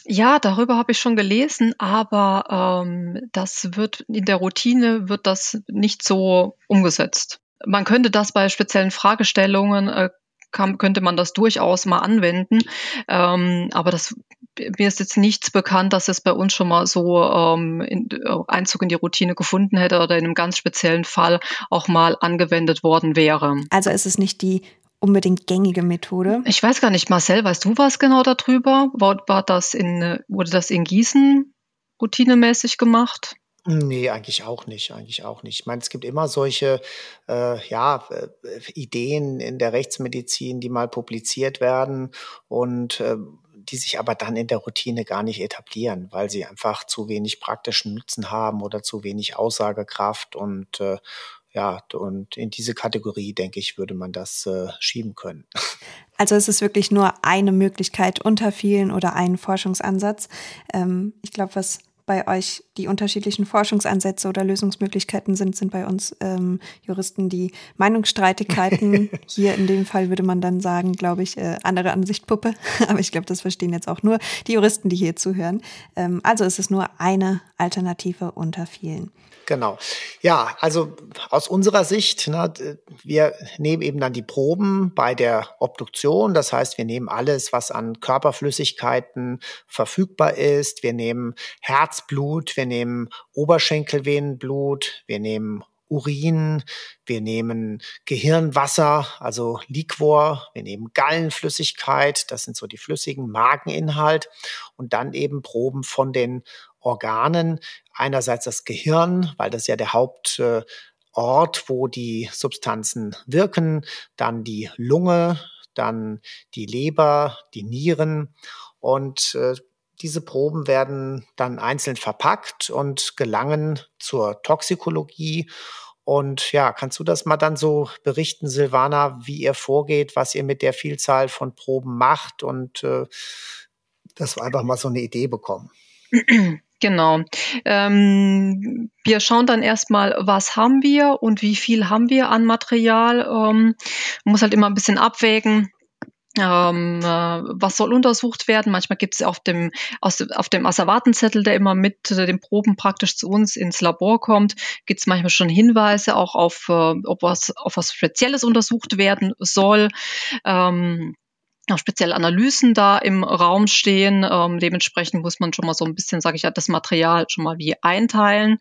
Ja, darüber habe ich schon gelesen, aber ähm, das wird in der Routine wird das nicht so umgesetzt. Man könnte das bei speziellen Fragestellungen äh, kann, könnte man das durchaus mal anwenden. Ähm, aber das, mir ist jetzt nichts bekannt, dass es bei uns schon mal so ähm, in, äh, Einzug in die Routine gefunden hätte oder in einem ganz speziellen Fall auch mal angewendet worden wäre. Also ist es nicht die unbedingt gängige Methode. Ich weiß gar nicht, Marcel, weißt du was genau darüber? War, war das in, wurde das in Gießen routinemäßig gemacht? Nee, eigentlich auch nicht, eigentlich auch nicht. Ich meine, es gibt immer solche äh, ja, äh, Ideen in der Rechtsmedizin, die mal publiziert werden und äh, die sich aber dann in der Routine gar nicht etablieren, weil sie einfach zu wenig praktischen Nutzen haben oder zu wenig Aussagekraft und äh, ja, und in diese Kategorie, denke ich, würde man das äh, schieben können. (laughs) Also es ist wirklich nur eine Möglichkeit unter vielen oder ein Forschungsansatz. Ähm, ich glaube, was bei euch die unterschiedlichen Forschungsansätze oder Lösungsmöglichkeiten sind, sind bei uns ähm, Juristen die Meinungsstreitigkeiten. (laughs) Hier in dem Fall würde man dann sagen, glaube ich, äh, andere Ansicht Puppe. (laughs) Aber ich glaube, das verstehen jetzt auch nur die Juristen, die hier zuhören. Ähm, also ist es nur eine Alternative unter vielen. Genau. Ja, also aus unserer Sicht, ne, wir nehmen eben dann die Proben bei der Obduktion. Das heißt, wir nehmen alles, was an Körperflüssigkeiten verfügbar ist. Wir nehmen Herzblut, wir nehmen Oberschenkelvenenblut, wir nehmen Urin, wir nehmen Gehirnwasser, also Liquor, wir nehmen Gallenflüssigkeit, das sind so die flüssigen Mageninhalt und dann eben Proben von den Organen. Einerseits das Gehirn, weil das ja der Hauptort, wo die Substanzen wirken, dann die Lunge, dann die Leber, die Nieren und äh, diese Proben werden dann einzeln verpackt und gelangen zur Toxikologie. Und ja, kannst du das mal dann so berichten, Silvana, wie ihr vorgeht, was ihr mit der Vielzahl von Proben macht und äh, dass wir einfach mal so eine Idee bekommen? Genau. Ähm, wir schauen dann erstmal, was haben wir und wie viel haben wir an Material. Ähm, muss halt immer ein bisschen abwägen. Ähm, äh, was soll untersucht werden? Manchmal gibt es auf dem, aus, auf dem Asservatenzettel, der immer mit äh, den Proben praktisch zu uns ins Labor kommt, gibt es manchmal schon Hinweise auch auf, äh, ob was, auf was Spezielles untersucht werden soll. Ähm, auch spezielle Analysen da im Raum stehen. Ähm, dementsprechend muss man schon mal so ein bisschen, sage ich ja, das Material schon mal wie einteilen.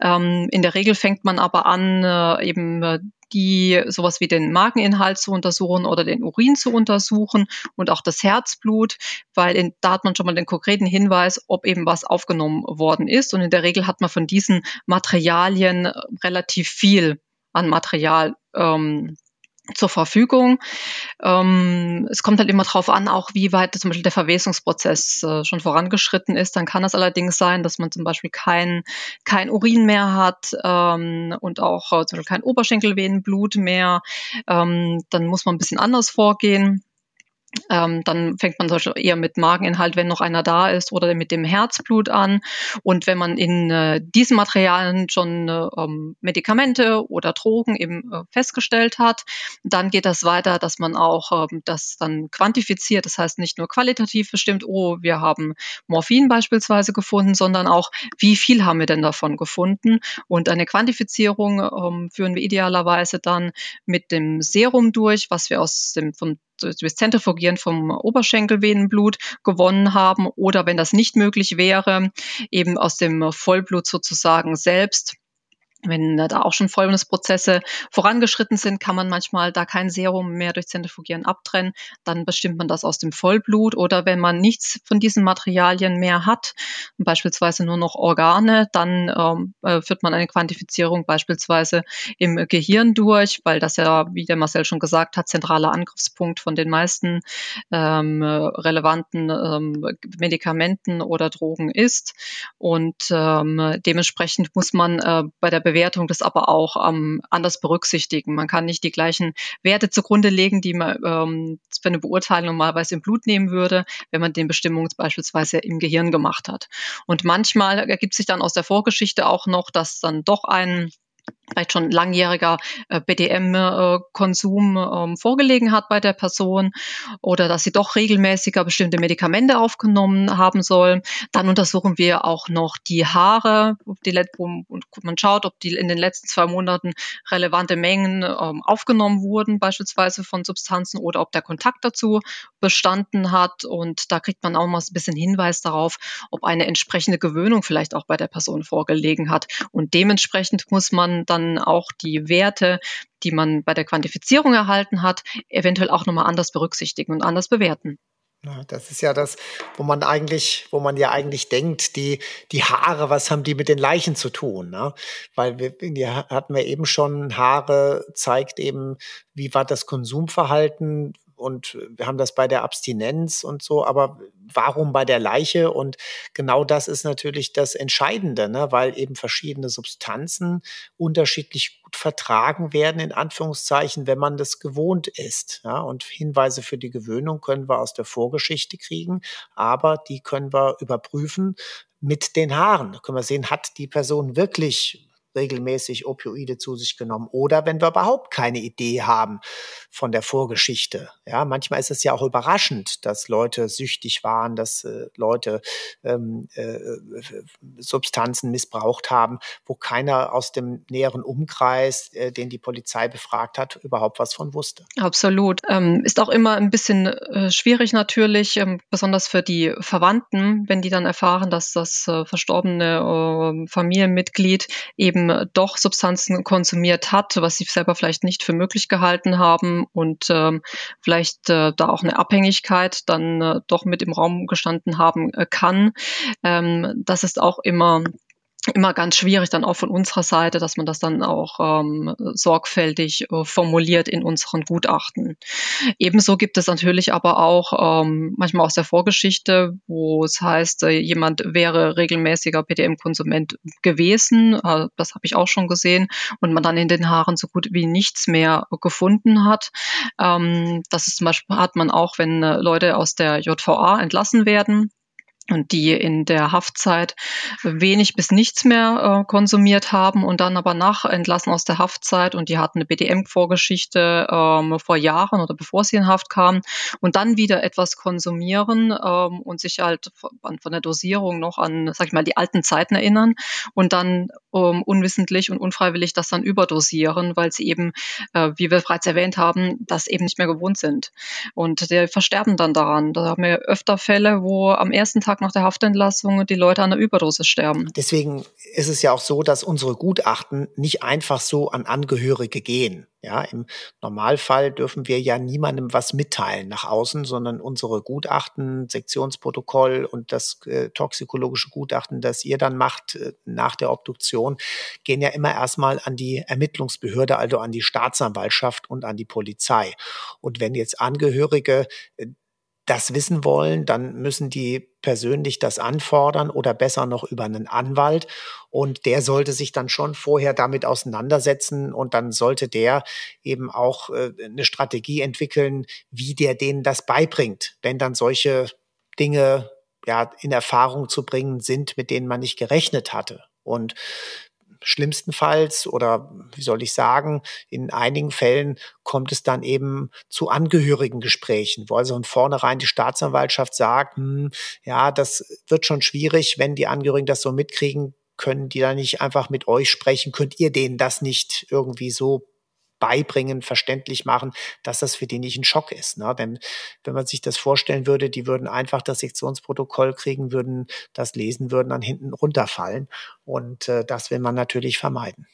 Ähm, in der Regel fängt man aber an, äh, eben äh, die sowas wie den Mageninhalt zu untersuchen oder den Urin zu untersuchen und auch das Herzblut, weil in, da hat man schon mal den konkreten Hinweis, ob eben was aufgenommen worden ist. Und in der Regel hat man von diesen Materialien relativ viel an Material ähm, zur Verfügung. Ähm, es kommt halt immer darauf an, auch wie weit zum Beispiel der Verwesungsprozess äh, schon vorangeschritten ist. Dann kann es allerdings sein, dass man zum Beispiel kein, kein Urin mehr hat ähm, und auch äh, zum Beispiel kein Oberschenkelvenenblut mehr. Ähm, dann muss man ein bisschen anders vorgehen. Ähm, dann fängt man eher mit Mageninhalt, wenn noch einer da ist, oder mit dem Herzblut an. Und wenn man in äh, diesen Materialien schon äh, ähm, Medikamente oder Drogen eben äh, festgestellt hat, dann geht das weiter, dass man auch ähm, das dann quantifiziert. Das heißt nicht nur qualitativ bestimmt, oh, wir haben Morphin beispielsweise gefunden, sondern auch, wie viel haben wir denn davon gefunden? Und eine Quantifizierung ähm, führen wir idealerweise dann mit dem Serum durch, was wir aus dem vom durchs Zentrifugieren vom Oberschenkelvenenblut gewonnen haben oder wenn das nicht möglich wäre, eben aus dem Vollblut sozusagen selbst wenn da auch schon Fäulnisprozesse vorangeschritten sind, kann man manchmal da kein Serum mehr durch Zentrifugieren abtrennen. Dann bestimmt man das aus dem Vollblut. Oder wenn man nichts von diesen Materialien mehr hat, beispielsweise nur noch Organe, dann ähm, äh, führt man eine Quantifizierung beispielsweise im Gehirn durch, weil das ja, wie der Marcel schon gesagt hat, zentraler Angriffspunkt von den meisten ähm, relevanten ähm, Medikamenten oder Drogen ist. Und ähm, dementsprechend muss man äh, bei der Bewertung das aber auch ähm, anders berücksichtigen. Man kann nicht die gleichen Werte zugrunde legen, die man ähm, für eine Beurteilung normalerweise im Blut nehmen würde, wenn man den Bestimmungen beispielsweise im Gehirn gemacht hat. Und manchmal ergibt sich dann aus der Vorgeschichte auch noch, dass dann doch ein vielleicht schon langjähriger äh, BDM-Konsum ähm, vorgelegen hat bei der Person oder dass sie doch regelmäßiger bestimmte Medikamente aufgenommen haben soll. Dann untersuchen wir auch noch die Haare die, und man schaut, ob die in den letzten zwei Monaten relevante Mengen ähm, aufgenommen wurden, beispielsweise von Substanzen oder ob der Kontakt dazu bestanden hat. Und da kriegt man auch mal ein bisschen Hinweis darauf, ob eine entsprechende Gewöhnung vielleicht auch bei der Person vorgelegen hat. Und dementsprechend muss man dann dann auch die Werte, die man bei der Quantifizierung erhalten hat, eventuell auch nochmal anders berücksichtigen und anders bewerten. Das ist ja das, wo man eigentlich, wo man ja eigentlich denkt, die, die Haare, was haben die mit den Leichen zu tun? Ne? Weil wir, die hatten wir eben schon, Haare zeigt eben, wie war das Konsumverhalten, und wir haben das bei der Abstinenz und so, aber warum bei der Leiche? Und genau das ist natürlich das Entscheidende, ne? weil eben verschiedene Substanzen unterschiedlich gut vertragen werden, in Anführungszeichen, wenn man das gewohnt ist. Ja? Und Hinweise für die Gewöhnung können wir aus der Vorgeschichte kriegen, aber die können wir überprüfen mit den Haaren. Da können wir sehen, hat die Person wirklich regelmäßig Opioide zu sich genommen oder wenn wir überhaupt keine Idee haben von der Vorgeschichte. Ja, manchmal ist es ja auch überraschend, dass Leute süchtig waren, dass äh, Leute ähm, äh, Substanzen missbraucht haben, wo keiner aus dem näheren Umkreis, äh, den die Polizei befragt hat, überhaupt was von wusste. Absolut. Ähm, ist auch immer ein bisschen äh, schwierig natürlich, ähm, besonders für die Verwandten, wenn die dann erfahren, dass das äh, verstorbene äh, Familienmitglied eben eben doch Substanzen konsumiert hat, was sie selber vielleicht nicht für möglich gehalten haben und ähm, vielleicht äh, da auch eine Abhängigkeit dann äh, doch mit im Raum gestanden haben äh, kann. Ähm, das ist auch immer immer ganz schwierig dann auch von unserer Seite, dass man das dann auch ähm, sorgfältig äh, formuliert in unseren Gutachten. Ebenso gibt es natürlich aber auch ähm, manchmal aus der Vorgeschichte, wo es heißt, äh, jemand wäre regelmäßiger PDM-Konsument gewesen. Äh, das habe ich auch schon gesehen und man dann in den Haaren so gut wie nichts mehr gefunden hat. Ähm, das ist zum Beispiel hat man auch, wenn äh, Leute aus der JVA entlassen werden und die in der Haftzeit wenig bis nichts mehr äh, konsumiert haben und dann aber nach Entlassen aus der Haftzeit. Und die hatten eine BDM-Vorgeschichte ähm, vor Jahren oder bevor sie in Haft kamen. Und dann wieder etwas konsumieren ähm, und sich halt von, von der Dosierung noch an, sag ich mal, die alten Zeiten erinnern. Und dann ähm, unwissentlich und unfreiwillig das dann überdosieren, weil sie eben, äh, wie wir bereits erwähnt haben, das eben nicht mehr gewohnt sind. Und die versterben dann daran. Da haben wir öfter Fälle, wo am ersten Tag nach der Haftentlassung die Leute an einer Überdosis sterben. Deswegen ist es ja auch so, dass unsere Gutachten nicht einfach so an Angehörige gehen. Ja, im Normalfall dürfen wir ja niemandem was mitteilen nach außen, sondern unsere Gutachten, Sektionsprotokoll und das äh, toxikologische Gutachten, das ihr dann macht äh, nach der Obduktion, gehen ja immer erstmal an die Ermittlungsbehörde, also an die Staatsanwaltschaft und an die Polizei. Und wenn jetzt Angehörige äh, das wissen wollen, dann müssen die persönlich das anfordern oder besser noch über einen Anwalt. Und der sollte sich dann schon vorher damit auseinandersetzen und dann sollte der eben auch äh, eine Strategie entwickeln, wie der denen das beibringt, wenn dann solche Dinge ja in Erfahrung zu bringen sind, mit denen man nicht gerechnet hatte. Und schlimmstenfalls oder wie soll ich sagen, in einigen Fällen kommt es dann eben zu Angehörigengesprächen, wo also von vornherein die Staatsanwaltschaft sagt, hm, ja, das wird schon schwierig, wenn die Angehörigen das so mitkriegen, können die da nicht einfach mit euch sprechen? Könnt ihr denen das nicht irgendwie so beibringen, verständlich machen, dass das für die nicht ein Schock ist. Ne? Denn wenn man sich das vorstellen würde, die würden einfach das Sektionsprotokoll kriegen, würden das lesen, würden dann hinten runterfallen. Und äh, das will man natürlich vermeiden.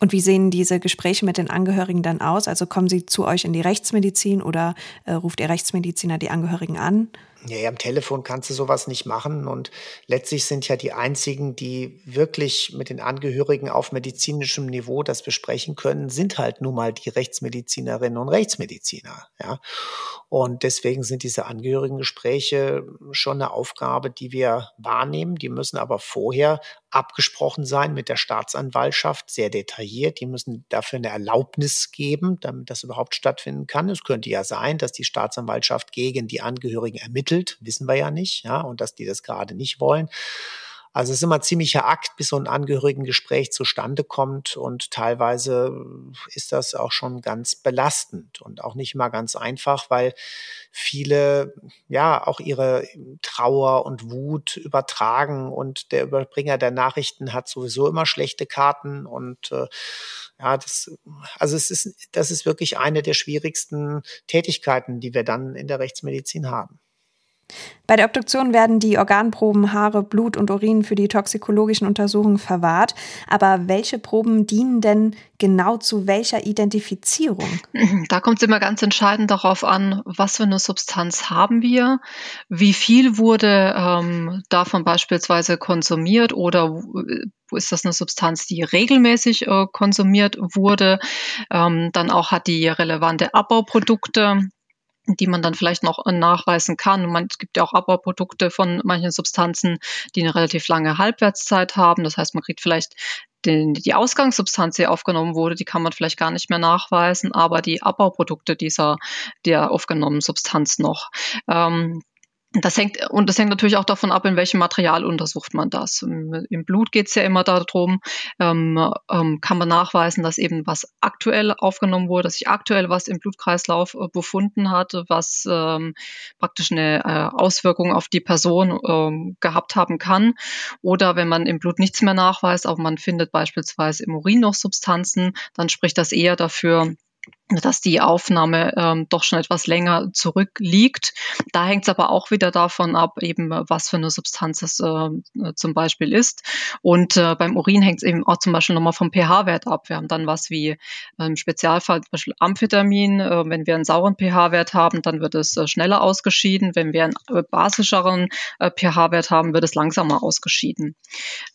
Und wie sehen diese Gespräche mit den Angehörigen dann aus? Also kommen sie zu euch in die Rechtsmedizin oder äh, ruft ihr Rechtsmediziner die Angehörigen an? Ja, am Telefon kannst du sowas nicht machen. Und letztlich sind ja die einzigen, die wirklich mit den Angehörigen auf medizinischem Niveau das besprechen können, sind halt nun mal die Rechtsmedizinerinnen und Rechtsmediziner. Ja. Und deswegen sind diese Angehörigengespräche schon eine Aufgabe, die wir wahrnehmen. Die müssen aber vorher abgesprochen sein mit der Staatsanwaltschaft, sehr detailliert. Die müssen dafür eine Erlaubnis geben, damit das überhaupt stattfinden kann. Es könnte ja sein, dass die Staatsanwaltschaft gegen die Angehörigen ermittelt, wissen wir ja nicht, ja, und dass die das gerade nicht wollen. Also es ist immer ein ziemlicher Akt, bis so ein Angehörigengespräch zustande kommt und teilweise ist das auch schon ganz belastend und auch nicht immer ganz einfach, weil viele ja auch ihre Trauer und Wut übertragen und der Überbringer der Nachrichten hat sowieso immer schlechte Karten und äh, ja, das, also es ist, das ist wirklich eine der schwierigsten Tätigkeiten, die wir dann in der Rechtsmedizin haben. Bei der Obduktion werden die Organproben, Haare, Blut und Urin für die toxikologischen Untersuchungen verwahrt. Aber welche Proben dienen denn genau zu welcher Identifizierung? (clears throat) Da kommt es immer ganz entscheidend darauf an, was für eine Substanz haben wir, wie viel wurde ähm, davon beispielsweise konsumiert oder ist das eine Substanz, die regelmäßig äh, konsumiert wurde. Ähm, dann auch hat die relevante Abbauprodukte die man dann vielleicht noch nachweisen kann. Man, es gibt ja auch Abbauprodukte von manchen Substanzen, die eine relativ lange Halbwertszeit haben. Das heißt, man kriegt vielleicht den, die Ausgangssubstanz, die aufgenommen wurde, die kann man vielleicht gar nicht mehr nachweisen, aber die Abbauprodukte dieser der aufgenommenen Substanz noch. Ähm, das hängt, und das hängt natürlich auch davon ab, in welchem Material untersucht man das. Im, im Blut geht es ja immer darum, ähm, ähm, kann man nachweisen, dass eben was aktuell aufgenommen wurde, dass sich aktuell was im Blutkreislauf äh, befunden hat, was ähm, praktisch eine äh, Auswirkung auf die Person ähm, gehabt haben kann. Oder wenn man im Blut nichts mehr nachweist, aber man findet beispielsweise im Urin noch Substanzen, dann spricht das eher dafür, dass die Aufnahme ähm, doch schon etwas länger zurückliegt. Da hängt es aber auch wieder davon ab, eben was für eine Substanz es äh, zum Beispiel ist. Und äh, beim Urin hängt es eben auch zum Beispiel nochmal vom pH-Wert ab. Wir haben dann was wie äh, im Spezialfall zum Beispiel Amphetamin. Äh, wenn wir einen sauren pH-Wert haben, dann wird es äh, schneller ausgeschieden. Wenn wir einen äh, basischeren äh, pH-Wert haben, wird es langsamer ausgeschieden.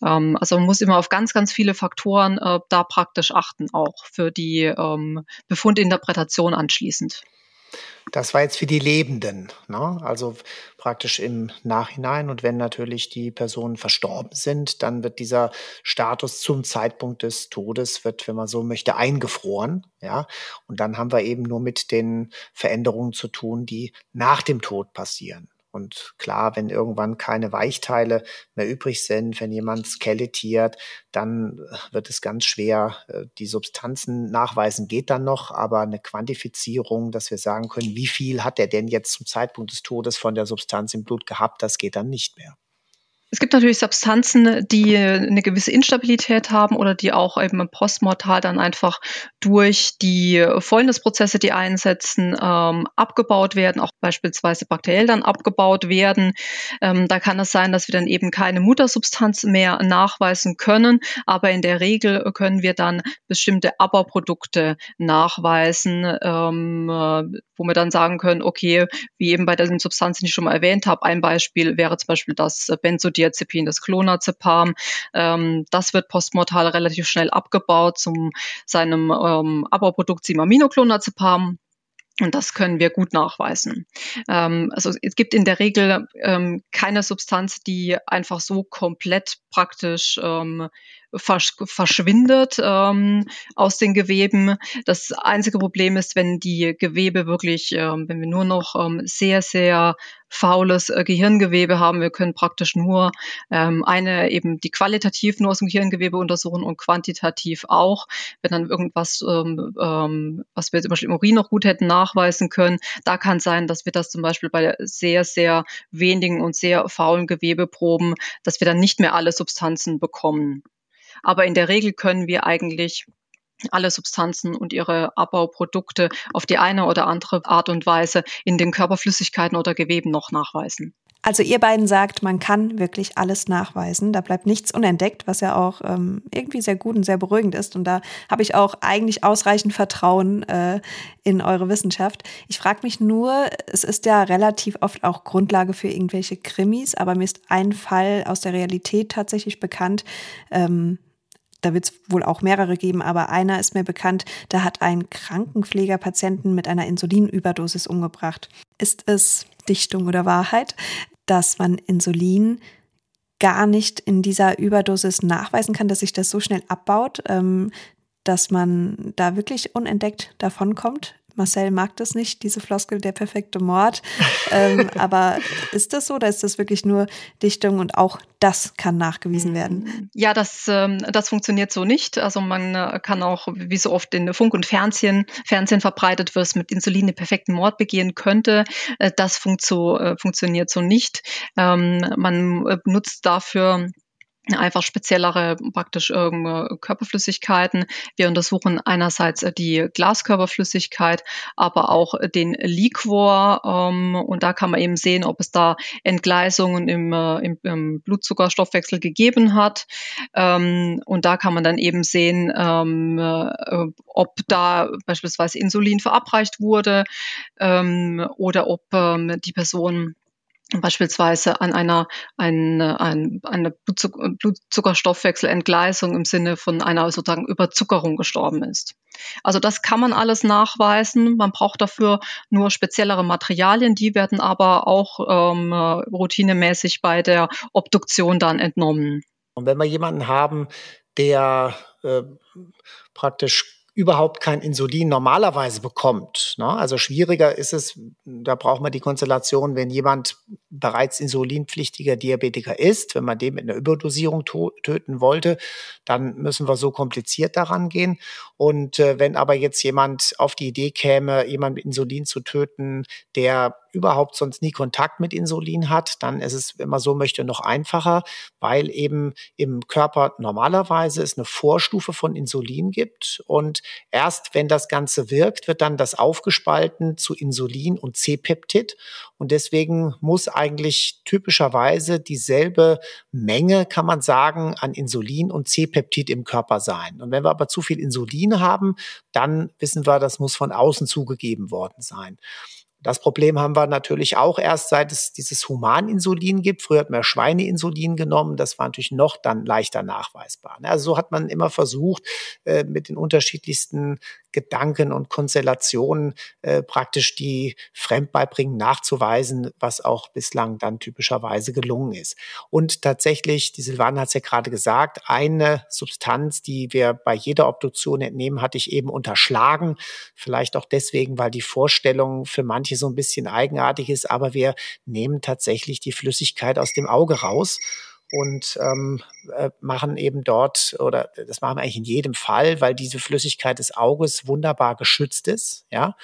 Ähm, also man muss immer auf ganz, ganz viele Faktoren äh, da praktisch achten, auch für die ähm, Befundinterpretation anschließend. Das war jetzt für die Lebenden, ne? also praktisch im Nachhinein. Und wenn natürlich die Personen verstorben sind, dann wird dieser Status zum Zeitpunkt des Todes, wird, wenn man so möchte, eingefroren. Ja? Und dann haben wir eben nur mit den Veränderungen zu tun, die nach dem Tod passieren. Und klar, wenn irgendwann keine Weichteile mehr übrig sind, wenn jemand skelettiert, dann wird es ganz schwer. Äh, die Substanzen nachweisen geht dann noch, aber eine Quantifizierung, dass wir sagen können, wie viel hat er denn jetzt zum Zeitpunkt des Todes von der Substanz im Blut gehabt, das geht dann nicht mehr. Es gibt natürlich Substanzen, die eine gewisse Instabilität haben oder die auch eben postmortal dann einfach durch die Fäulnisprozesse, die einsetzen, ähm, abgebaut werden, auch beispielsweise bakteriell dann abgebaut werden. Ähm, da kann es sein, dass wir dann eben keine Muttersubstanz mehr nachweisen können, aber in der Regel können wir dann bestimmte Abbauprodukte nachweisen, ähm, äh, wo wir dann sagen können, okay, wie eben bei den Substanzen, die ich schon mal erwähnt habe, ein Beispiel wäre zum Beispiel das Benzodiazepin Benzodiazepin, das Clonazepam. Ähm, das wird postmortal relativ schnell abgebaut zum seinem ähm, Abbauprodukt Simaminoclonazepam. Und das können wir gut nachweisen. Ähm, also es gibt in der Regel ähm, keine Substanz, die einfach so komplett praktisch ähm, versch verschwindet ähm, aus den Geweben. Das einzige Problem ist, wenn die Gewebe wirklich, ähm, wenn wir nur noch ähm, sehr, sehr faules äh, Gehirngewebe haben. Wir können praktisch nur ähm, eine eben die qualitativ nur aus dem Gehirngewebe untersuchen und quantitativ auch. Wenn dann irgendwas, ähm, ähm, was wir zum Beispiel im Urin noch gut hätten nachweisen können, da kann sein, dass wir das zum Beispiel bei sehr, sehr wenigen und sehr faulen Gewebeproben, dass wir dann nicht mehr alle Substanzen bekommen. Aber in der Regel können wir eigentlich alle Substanzen und ihre Abbauprodukte auf die eine oder andere Art und Weise in den Körperflüssigkeiten oder Geweben noch nachweisen. Also ihr beiden sagt, man kann wirklich alles nachweisen. Da bleibt nichts unentdeckt, was ja auch ähm, irgendwie sehr gut und sehr beruhigend ist. Und da habe ich auch eigentlich ausreichend Vertrauen äh, in eure Wissenschaft. Ich frage mich nur, es ist ja relativ oft auch Grundlage für irgendwelche Krimis, aber mir ist ein Fall aus der Realität tatsächlich bekannt. Ähm, da wird es wohl auch mehrere geben, aber einer ist mir bekannt, da hat ein Krankenpfleger Patienten mit einer Insulinüberdosis umgebracht. Ist es Dichtung oder Wahrheit, dass man Insulin gar nicht in dieser Überdosis nachweisen kann, dass sich das so schnell abbaut, ähm, dass man da wirklich unentdeckt davonkommt? Marcel mag das nicht, diese Floskel, der perfekte Mord. ähm, (laughs) aber ist das so oder ist das wirklich nur Dichtung und auch das kann nachgewiesen werden? Ja, das, ähm, das funktioniert so nicht. Also man äh, kann auch, wie so oft in Funk und Fernsehen, Fernsehen verbreitet wird, mit Insulin den perfekten Mord begehen könnte. Äh, das funkt so, äh, funktioniert so nicht. Ähm, man nutzt dafür einfach speziellere praktisch ähm, Körperflüssigkeiten. Wir untersuchen einerseits äh, die Glaskörperflüssigkeit, aber auch den Liquor ähm, und da kann man eben sehen, ob es da Entgleisungen im, äh, im, im Blutzuckerstoffwechsel gegeben hat ähm, und da kann man dann eben sehen, ähm, äh, ob da beispielsweise Insulin verabreicht wurde ähm, oder ob ähm, die Person beispielsweise an einer ein, ein, eine Blutzuckerstoffwechselentgleisung im Sinne von einer sozusagen Überzuckerung gestorben ist. Also das kann man alles nachweisen. Man braucht dafür nur speziellere Materialien, die werden aber auch ähm, routinemäßig bei der Obduktion dann entnommen. Und wenn wir jemanden haben, der äh, praktisch überhaupt kein Insulin normalerweise bekommt. Ne? Also schwieriger ist es, da braucht man die Konstellation, wenn jemand bereits insulinpflichtiger Diabetiker ist, wenn man den mit einer Überdosierung töten wollte, dann müssen wir so kompliziert daran gehen. Und äh, wenn aber jetzt jemand auf die Idee käme, jemand mit Insulin zu töten, der überhaupt sonst nie Kontakt mit Insulin hat, dann ist es, wenn man so möchte, noch einfacher, weil eben im Körper normalerweise es eine Vorstufe von Insulin gibt und erst wenn das Ganze wirkt, wird dann das aufgespalten zu Insulin und C-Peptid und deswegen muss eigentlich typischerweise dieselbe Menge, kann man sagen, an Insulin und C-Peptid im Körper sein. Und wenn wir aber zu viel Insulin haben, dann wissen wir, das muss von außen zugegeben worden sein. Das Problem haben wir natürlich auch erst, seit es dieses Humaninsulin gibt. Früher hat man Schweineinsulin genommen. Das war natürlich noch dann leichter nachweisbar. Also so hat man immer versucht, äh, mit den unterschiedlichsten Gedanken und Konstellationen äh, praktisch die Fremdbeibringen nachzuweisen, was auch bislang dann typischerweise gelungen ist. Und tatsächlich, die Silvana hat es ja gerade gesagt, eine Substanz, die wir bei jeder Obduktion entnehmen, hatte ich eben unterschlagen. Vielleicht auch deswegen, weil die Vorstellung für manche so ein bisschen eigenartig ist, aber wir nehmen tatsächlich die Flüssigkeit aus dem Auge raus und ähm, äh, machen eben dort, oder das machen wir eigentlich in jedem Fall, weil diese Flüssigkeit des Auges wunderbar geschützt ist, ja,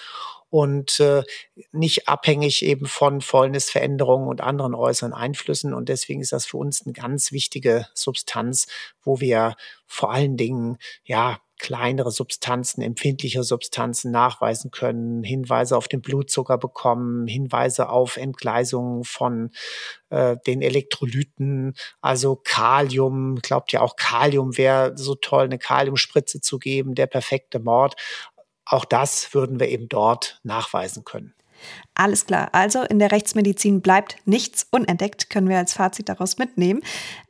und äh, nicht abhängig eben von Fäulnisveränderungen und anderen äußeren Einflüssen. Und deswegen ist das für uns eine ganz wichtige Substanz, wo wir vor allen Dingen, ja, kleinere Substanzen, empfindliche Substanzen nachweisen können, Hinweise auf den Blutzucker bekommen, Hinweise auf Entgleisungen von äh, den Elektrolyten, also Kalium, glaubt ja auch Kalium wäre so toll, eine Kaliumspritze zu geben, der perfekte Mord. Auch das würden wir eben dort nachweisen können. Alles klar. Also in der Rechtsmedizin bleibt nichts unentdeckt, können wir als Fazit daraus mitnehmen.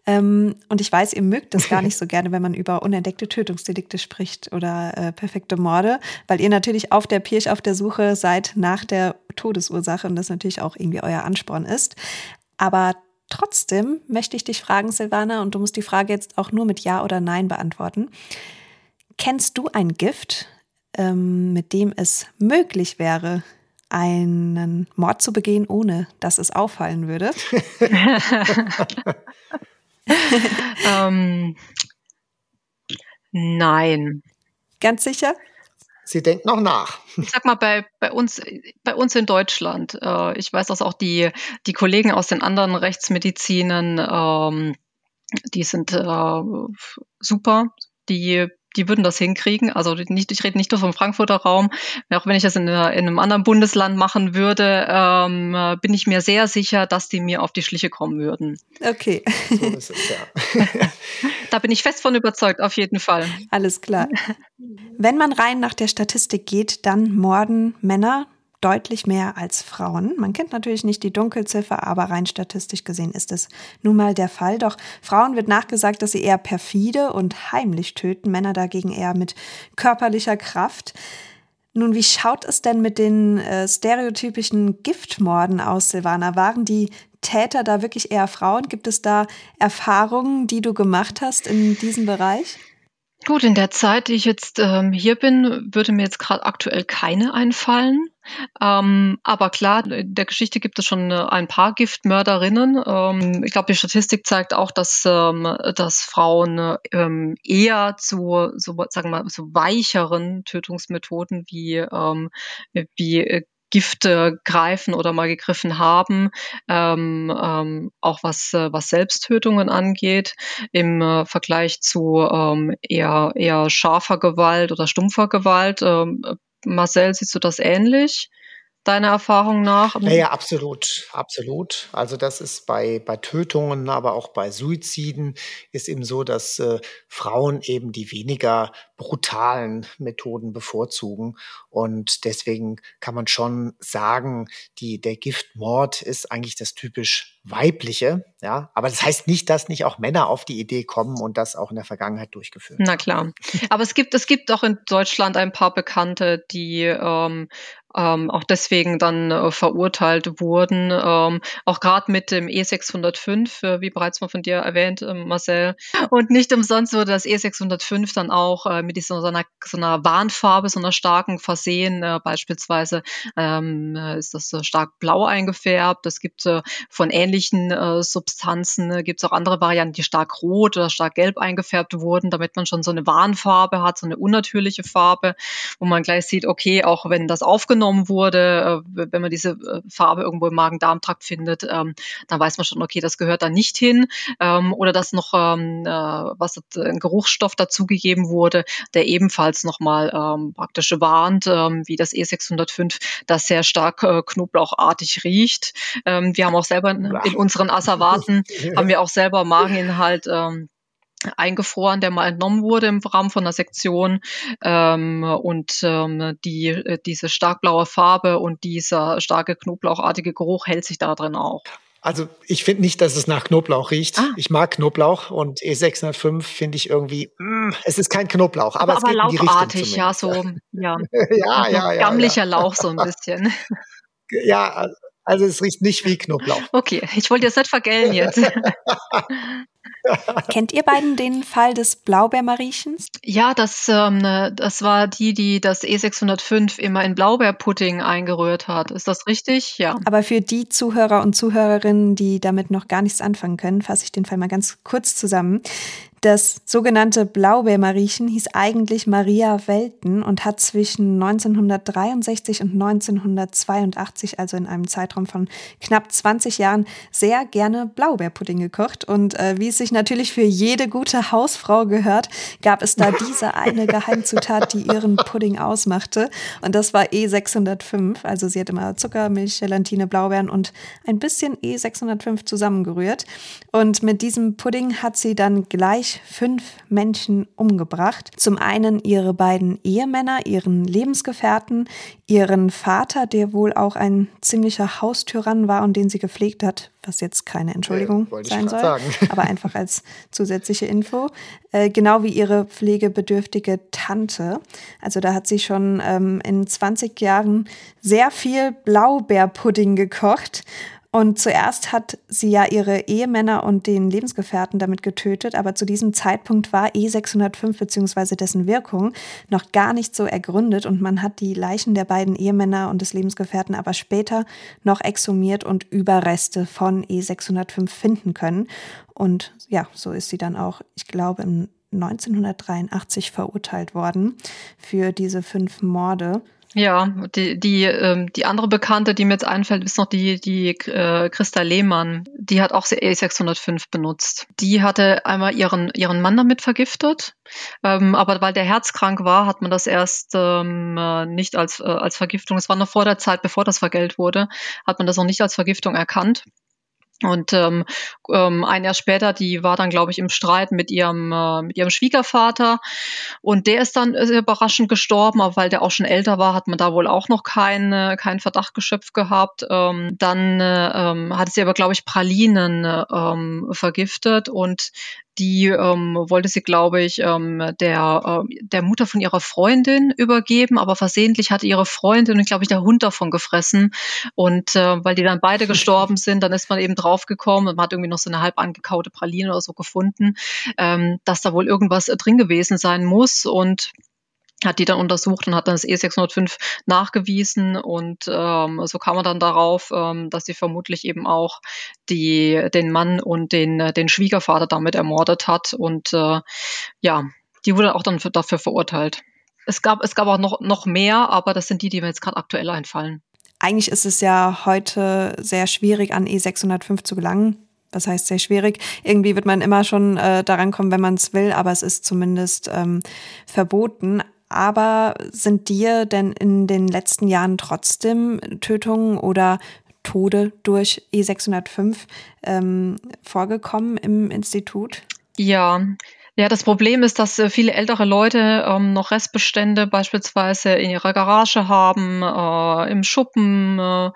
Ähm, und ich weiß, ihr mögt das gar (laughs) nicht so gerne, wenn man über unentdeckte Tötungsdelikte spricht oder äh, perfekte Morde, weil ihr natürlich auf der Pirch auf der Suche seid nach der Todesursache und das natürlich auch irgendwie euer Ansporn ist. Aber trotzdem möchte ich dich fragen, Silvana, und du musst die Frage jetzt auch nur mit Ja oder Nein beantworten. Kennst du ein Gift, ähm, mit dem es möglich wäre, einen Mord zu begehen, ohne dass es auffallen würde? (laughs) (laughs) (laughs) ähm, nein. Ganz sicher? Sie denkt noch nach. Ich sag mal, bei, bei, uns, bei uns in Deutschland, äh, ich weiß, dass auch die, die Kollegen aus den anderen Rechtsmedizinen, ähm, die sind äh, super, die die würden das hinkriegen. Also nicht, ich rede nicht nur vom Frankfurter Raum. Auch wenn ich das in, in einem anderen Bundesland machen würde, ähm, bin ich mir sehr sicher, dass die mir auf die Schliche kommen würden. Okay. So ist es, ja. (laughs) da bin ich fest von überzeugt, auf jeden Fall. Alles klar. Wenn man rein nach der Statistik geht, dann morden Männer deutlich mehr als Frauen. Man kennt natürlich nicht die Dunkelziffer, aber rein statistisch gesehen ist es nun mal der Fall. Doch Frauen wird nachgesagt, dass sie eher perfide und heimlich töten, Männer dagegen eher mit körperlicher Kraft. Nun, wie schaut es denn mit den äh, stereotypischen Giftmorden aus, Silvana? Waren die Täter da wirklich eher Frauen? Gibt es da Erfahrungen, die du gemacht hast in diesem Bereich? Gut, in der Zeit, die ich jetzt ähm, hier bin, würde mir jetzt gerade aktuell keine einfallen. Ähm, aber klar, in der Geschichte gibt es schon äh, ein paar Giftmörderinnen. Ähm, ich glaube, die Statistik zeigt auch, dass, ähm, dass Frauen ähm, eher zu, so, sagen wir mal, so weicheren Tötungsmethoden wie, ähm, wie äh, Gifte greifen oder mal gegriffen haben, ähm, ähm, auch was, äh, was Selbsttötungen angeht, im äh, Vergleich zu ähm, eher, eher scharfer Gewalt oder stumpfer Gewalt. Ähm, Marcel, siehst du das ähnlich? Deiner Erfahrung nach? Ja, ja, absolut, absolut. Also das ist bei, bei Tötungen, aber auch bei Suiziden ist eben so, dass äh, Frauen eben die weniger brutalen Methoden bevorzugen. Und deswegen kann man schon sagen, die, der Giftmord ist eigentlich das typisch weibliche. Ja, aber das heißt nicht, dass nicht auch Männer auf die Idee kommen und das auch in der Vergangenheit durchgeführt. Na klar. Aber es gibt, es gibt auch in Deutschland ein paar Bekannte, die ähm, ähm, auch deswegen dann äh, verurteilt wurden. Ähm, auch gerade mit dem E605, äh, wie bereits mal von dir erwähnt, äh, Marcel. Und nicht umsonst wurde das E605 dann auch äh, mit dieser, so, einer, so einer Warnfarbe, so einer starken versehen. Äh, beispielsweise ähm, äh, ist das stark blau eingefärbt. Es gibt von ähnlichen Substanzen, äh, gibt es auch andere Varianten, die stark rot oder stark gelb eingefärbt wurden, damit man schon so eine Warnfarbe hat, so eine unnatürliche Farbe, wo man gleich sieht, okay, auch wenn das aufgenommen wurde, äh, wenn man diese äh, Farbe irgendwo im Magen-Darm-Trakt findet, ähm, dann weiß man schon, okay, das gehört da nicht hin. Ähm, oder dass noch ähm, äh, was ein Geruchsstoff dazugegeben wurde, der ebenfalls nochmal ähm, praktisch warnt, ähm, wie das E605, das sehr stark äh, knoblauchartig riecht. Ähm, wir haben auch selber in, in unseren Asservaten, (laughs) haben wir auch selber Mageninhalt ähm, eingefroren, der mal entnommen wurde im Rahmen von einer Sektion. Ähm, und ähm, die, äh, diese stark blaue Farbe und dieser starke knoblauchartige Geruch hält sich da drin auch. Also ich finde nicht, dass es nach Knoblauch riecht. Ah. Ich mag Knoblauch und E605 finde ich irgendwie, mm, es ist kein Knoblauch, aber, aber, aber es geht in die Richtung ja, so, ja. (laughs) ja, ja, ja, Gammlicher ja. Lauch so ein bisschen. (laughs) ja, also es riecht nicht wie Knoblauch. Okay, ich wollte jetzt nicht vergällen jetzt. Kennt ihr beiden den Fall des Blaubeermariechens? Ja, das, ähm, das war die, die das E605 immer in Blaubeerpudding eingerührt hat. Ist das richtig? Ja. Aber für die Zuhörer und Zuhörerinnen, die damit noch gar nichts anfangen können, fasse ich den Fall mal ganz kurz zusammen. Das sogenannte Blaubeermariechen hieß eigentlich Maria Welten und hat zwischen 1963 und 1982, also in einem Zeitraum von knapp 20 Jahren, sehr gerne Blaubeerpudding gekocht. Und äh, wie es sich natürlich für jede gute Hausfrau gehört, gab es da diese eine Geheimzutat, die ihren Pudding ausmachte. Und das war E605. Also sie hat immer Zucker, Milch, Gelatine, Blaubeeren und ein bisschen E605 zusammengerührt. Und mit diesem Pudding hat sie dann gleich fünf Menschen umgebracht. Zum einen ihre beiden Ehemänner, ihren Lebensgefährten, ihren Vater, der wohl auch ein ziemlicher Haustyrann war und den sie gepflegt hat, was jetzt keine Entschuldigung ja, sein soll, sagen. (laughs) aber einfach als zusätzliche Info. Äh, genau wie ihre pflegebedürftige Tante. Also da hat sie schon ähm, in 20 Jahren sehr viel Blaubeerpudding gekocht und zuerst hat sie ja ihre Ehemänner und den Lebensgefährten damit getötet, aber zu diesem Zeitpunkt war E605 bzw. dessen Wirkung noch gar nicht so ergründet und man hat die Leichen der beiden Ehemänner und des Lebensgefährten aber später noch exhumiert und Überreste von E605 finden können. Und ja, so ist sie dann auch, ich glaube, im 1983 verurteilt worden für diese fünf Morde. Ja, die, die, ähm, die andere Bekannte, die mir jetzt einfällt, ist noch die, die äh, Christa Lehmann. Die hat auch E605 benutzt. Die hatte einmal ihren, ihren Mann damit vergiftet, ähm, aber weil der herzkrank war, hat man das erst ähm, äh, nicht als, äh, als Vergiftung, es war noch vor der Zeit, bevor das vergällt wurde, hat man das noch nicht als Vergiftung erkannt. Und ähm, ähm, ein Jahr später, die war dann, glaube ich, im Streit mit ihrem, äh, mit ihrem Schwiegervater. Und der ist dann äh, überraschend gestorben, aber weil der auch schon älter war, hat man da wohl auch noch keinen keinen Verdacht geschöpft gehabt. Ähm, dann äh, ähm, hatte sie aber, glaube ich, Pralinen äh, ähm, vergiftet und die ähm, wollte sie, glaube ich, ähm, der, äh, der Mutter von ihrer Freundin übergeben, aber versehentlich hatte ihre Freundin, glaube ich, der Hund davon gefressen. Und äh, weil die dann beide gestorben sind, dann ist man eben draufgekommen und man hat irgendwie noch so eine halb angekaute Praline oder so gefunden, ähm, dass da wohl irgendwas drin gewesen sein muss. Und hat die dann untersucht und hat dann das E605 nachgewiesen und ähm, so kam man dann darauf, ähm, dass sie vermutlich eben auch die, den Mann und den, den Schwiegervater damit ermordet hat und äh, ja, die wurde auch dann für, dafür verurteilt. Es gab, es gab auch noch, noch mehr, aber das sind die, die mir jetzt gerade aktuell einfallen. Eigentlich ist es ja heute sehr schwierig, an E605 zu gelangen was heißt sehr schwierig. Irgendwie wird man immer schon äh, daran kommen, wenn man es will, aber es ist zumindest ähm, verboten. Aber sind dir denn in den letzten Jahren trotzdem Tötungen oder Tode durch E605 ähm, vorgekommen im Institut? Ja, ja, das Problem ist, dass äh, viele ältere Leute ähm, noch Restbestände beispielsweise in ihrer Garage haben, äh, im Schuppen, äh,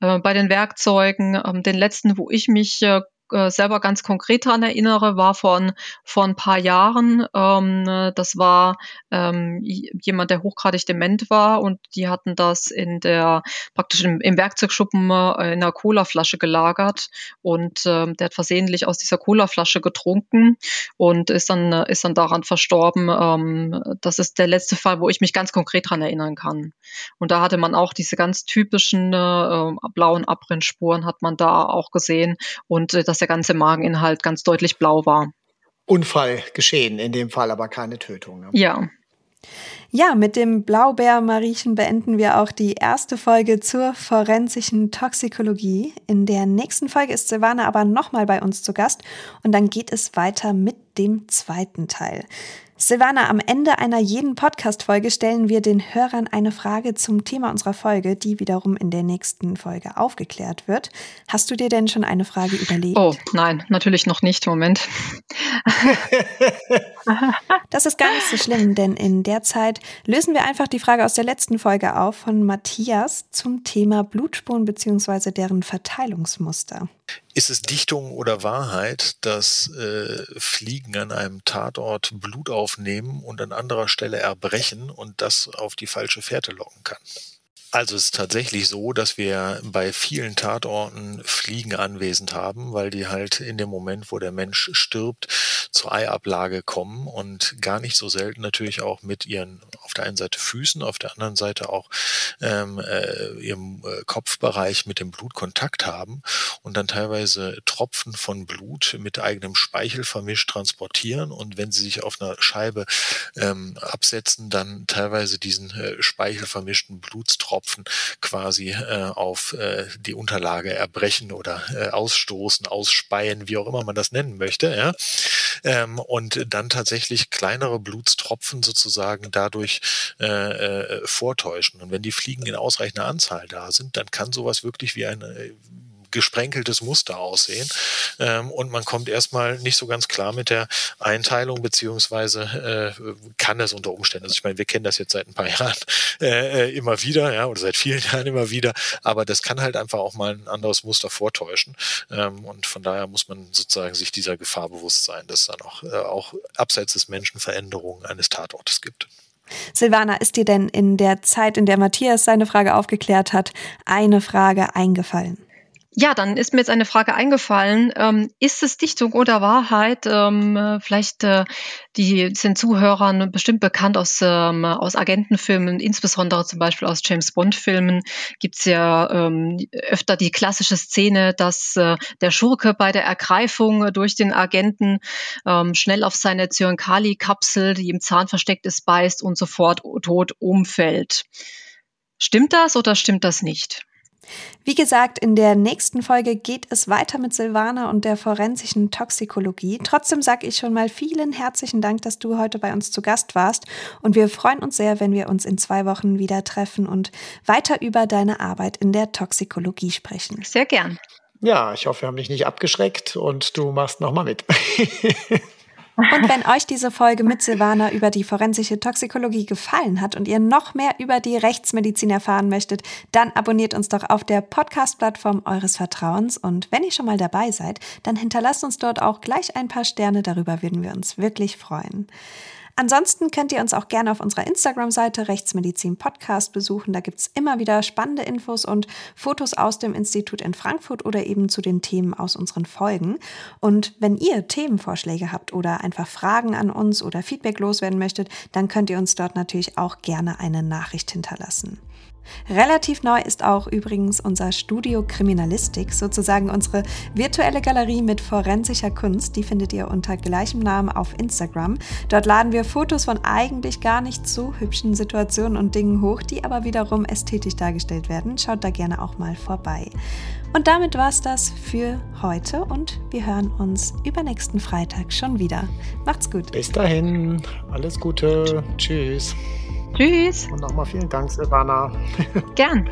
äh, bei den Werkzeugen. Ähm, den letzten, wo ich mich äh, selber ganz konkret daran erinnere, war von vor ein paar Jahren. Ähm, das war ähm, jemand, der hochgradig dement war und die hatten das in der praktisch im, im Werkzeugschuppen äh, in einer Colaflasche gelagert und ähm, der hat versehentlich aus dieser Colaflasche getrunken und ist dann ist dann daran verstorben. Ähm, das ist der letzte Fall, wo ich mich ganz konkret daran erinnern kann. Und da hatte man auch diese ganz typischen äh, blauen Abbrennspuren hat man da auch gesehen und äh, dass der ganze Mageninhalt ganz deutlich blau war. Unfall geschehen, in dem Fall aber keine Tötung. Ne? Ja. Ja, mit dem Blaubeermariechen beenden wir auch die erste Folge zur forensischen Toxikologie. In der nächsten Folge ist Silvana aber nochmal bei uns zu Gast und dann geht es weiter mit dem zweiten Teil. Silvana, am Ende einer jeden Podcast-Folge stellen wir den Hörern eine Frage zum Thema unserer Folge, die wiederum in der nächsten Folge aufgeklärt wird. Hast du dir denn schon eine Frage überlegt? Oh, nein, natürlich noch nicht. Moment. (laughs) das ist gar nicht so schlimm, denn in der Zeit lösen wir einfach die Frage aus der letzten Folge auf von Matthias zum Thema Blutspuren bzw. deren Verteilungsmuster. Ist es Dichtung oder Wahrheit, dass äh, Fliegen an einem Tatort Blut aufnehmen und an anderer Stelle erbrechen und das auf die falsche Fährte locken kann? Also es ist tatsächlich so, dass wir bei vielen Tatorten Fliegen anwesend haben, weil die halt in dem Moment, wo der Mensch stirbt, zur Eiablage kommen und gar nicht so selten natürlich auch mit ihren auf der einen Seite Füßen, auf der anderen Seite auch ähm, äh, ihrem äh, Kopfbereich mit dem Blut Kontakt haben und dann teilweise Tropfen von Blut mit eigenem Speichel vermischt transportieren und wenn sie sich auf einer Scheibe ähm, absetzen, dann teilweise diesen äh, Speichel vermischten Blutstropfen Tropfen quasi äh, auf äh, die Unterlage erbrechen oder äh, ausstoßen, ausspeien, wie auch immer man das nennen möchte. Ja? Ähm, und dann tatsächlich kleinere Blutstropfen sozusagen dadurch äh, äh, vortäuschen. Und wenn die Fliegen in ausreichender Anzahl da sind, dann kann sowas wirklich wie eine gesprenkeltes Muster aussehen. Ähm, und man kommt erstmal nicht so ganz klar mit der Einteilung, beziehungsweise äh, kann es unter Umständen. Also ich meine, wir kennen das jetzt seit ein paar (laughs) Jahren äh, äh, immer wieder, ja, oder seit vielen Jahren immer wieder, aber das kann halt einfach auch mal ein anderes Muster vortäuschen. Ähm, und von daher muss man sozusagen sich dieser Gefahr bewusst sein, dass dann auch, äh, auch abseits des Menschen Veränderungen eines Tatortes gibt. Silvana, ist dir denn in der Zeit, in der Matthias seine Frage aufgeklärt hat, eine Frage eingefallen? Ja, dann ist mir jetzt eine Frage eingefallen. Ähm, ist es Dichtung oder Wahrheit? Ähm, äh, vielleicht äh, die sind Zuhörern bestimmt bekannt aus, ähm, aus Agentenfilmen, insbesondere zum Beispiel aus James Bond-Filmen gibt's ja ähm, öfter die klassische Szene, dass äh, der Schurke bei der Ergreifung durch den Agenten ähm, schnell auf seine Zyankali-Kapsel, die im Zahn versteckt ist, beißt und sofort tot umfällt. Stimmt das oder stimmt das nicht? Wie gesagt, in der nächsten Folge geht es weiter mit Silvana und der forensischen Toxikologie. Trotzdem sage ich schon mal vielen herzlichen Dank, dass du heute bei uns zu Gast warst. Und wir freuen uns sehr, wenn wir uns in zwei Wochen wieder treffen und weiter über deine Arbeit in der Toxikologie sprechen. Sehr gern. Ja, ich hoffe, wir haben dich nicht abgeschreckt und du machst nochmal mit. (laughs) Und wenn euch diese Folge mit Silvana über die forensische Toxikologie gefallen hat und ihr noch mehr über die Rechtsmedizin erfahren möchtet, dann abonniert uns doch auf der Podcast-Plattform eures Vertrauens. Und wenn ihr schon mal dabei seid, dann hinterlasst uns dort auch gleich ein paar Sterne. Darüber würden wir uns wirklich freuen. Ansonsten könnt ihr uns auch gerne auf unserer Instagram-Seite Rechtsmedizin Podcast besuchen. Da gibt's immer wieder spannende Infos und Fotos aus dem Institut in Frankfurt oder eben zu den Themen aus unseren Folgen. Und wenn ihr Themenvorschläge habt oder einfach Fragen an uns oder Feedback loswerden möchtet, dann könnt ihr uns dort natürlich auch gerne eine Nachricht hinterlassen. Relativ neu ist auch übrigens unser Studio Kriminalistik, sozusagen unsere virtuelle Galerie mit forensischer Kunst. Die findet ihr unter gleichem Namen auf Instagram. Dort laden wir Fotos von eigentlich gar nicht so hübschen Situationen und Dingen hoch, die aber wiederum ästhetisch dargestellt werden. Schaut da gerne auch mal vorbei. Und damit war es das für heute und wir hören uns übernächsten Freitag schon wieder. Macht's gut. Bis dahin, alles Gute. Tschüss. Tschüss. Und nochmal vielen Dank, Silvana. (laughs) Gern.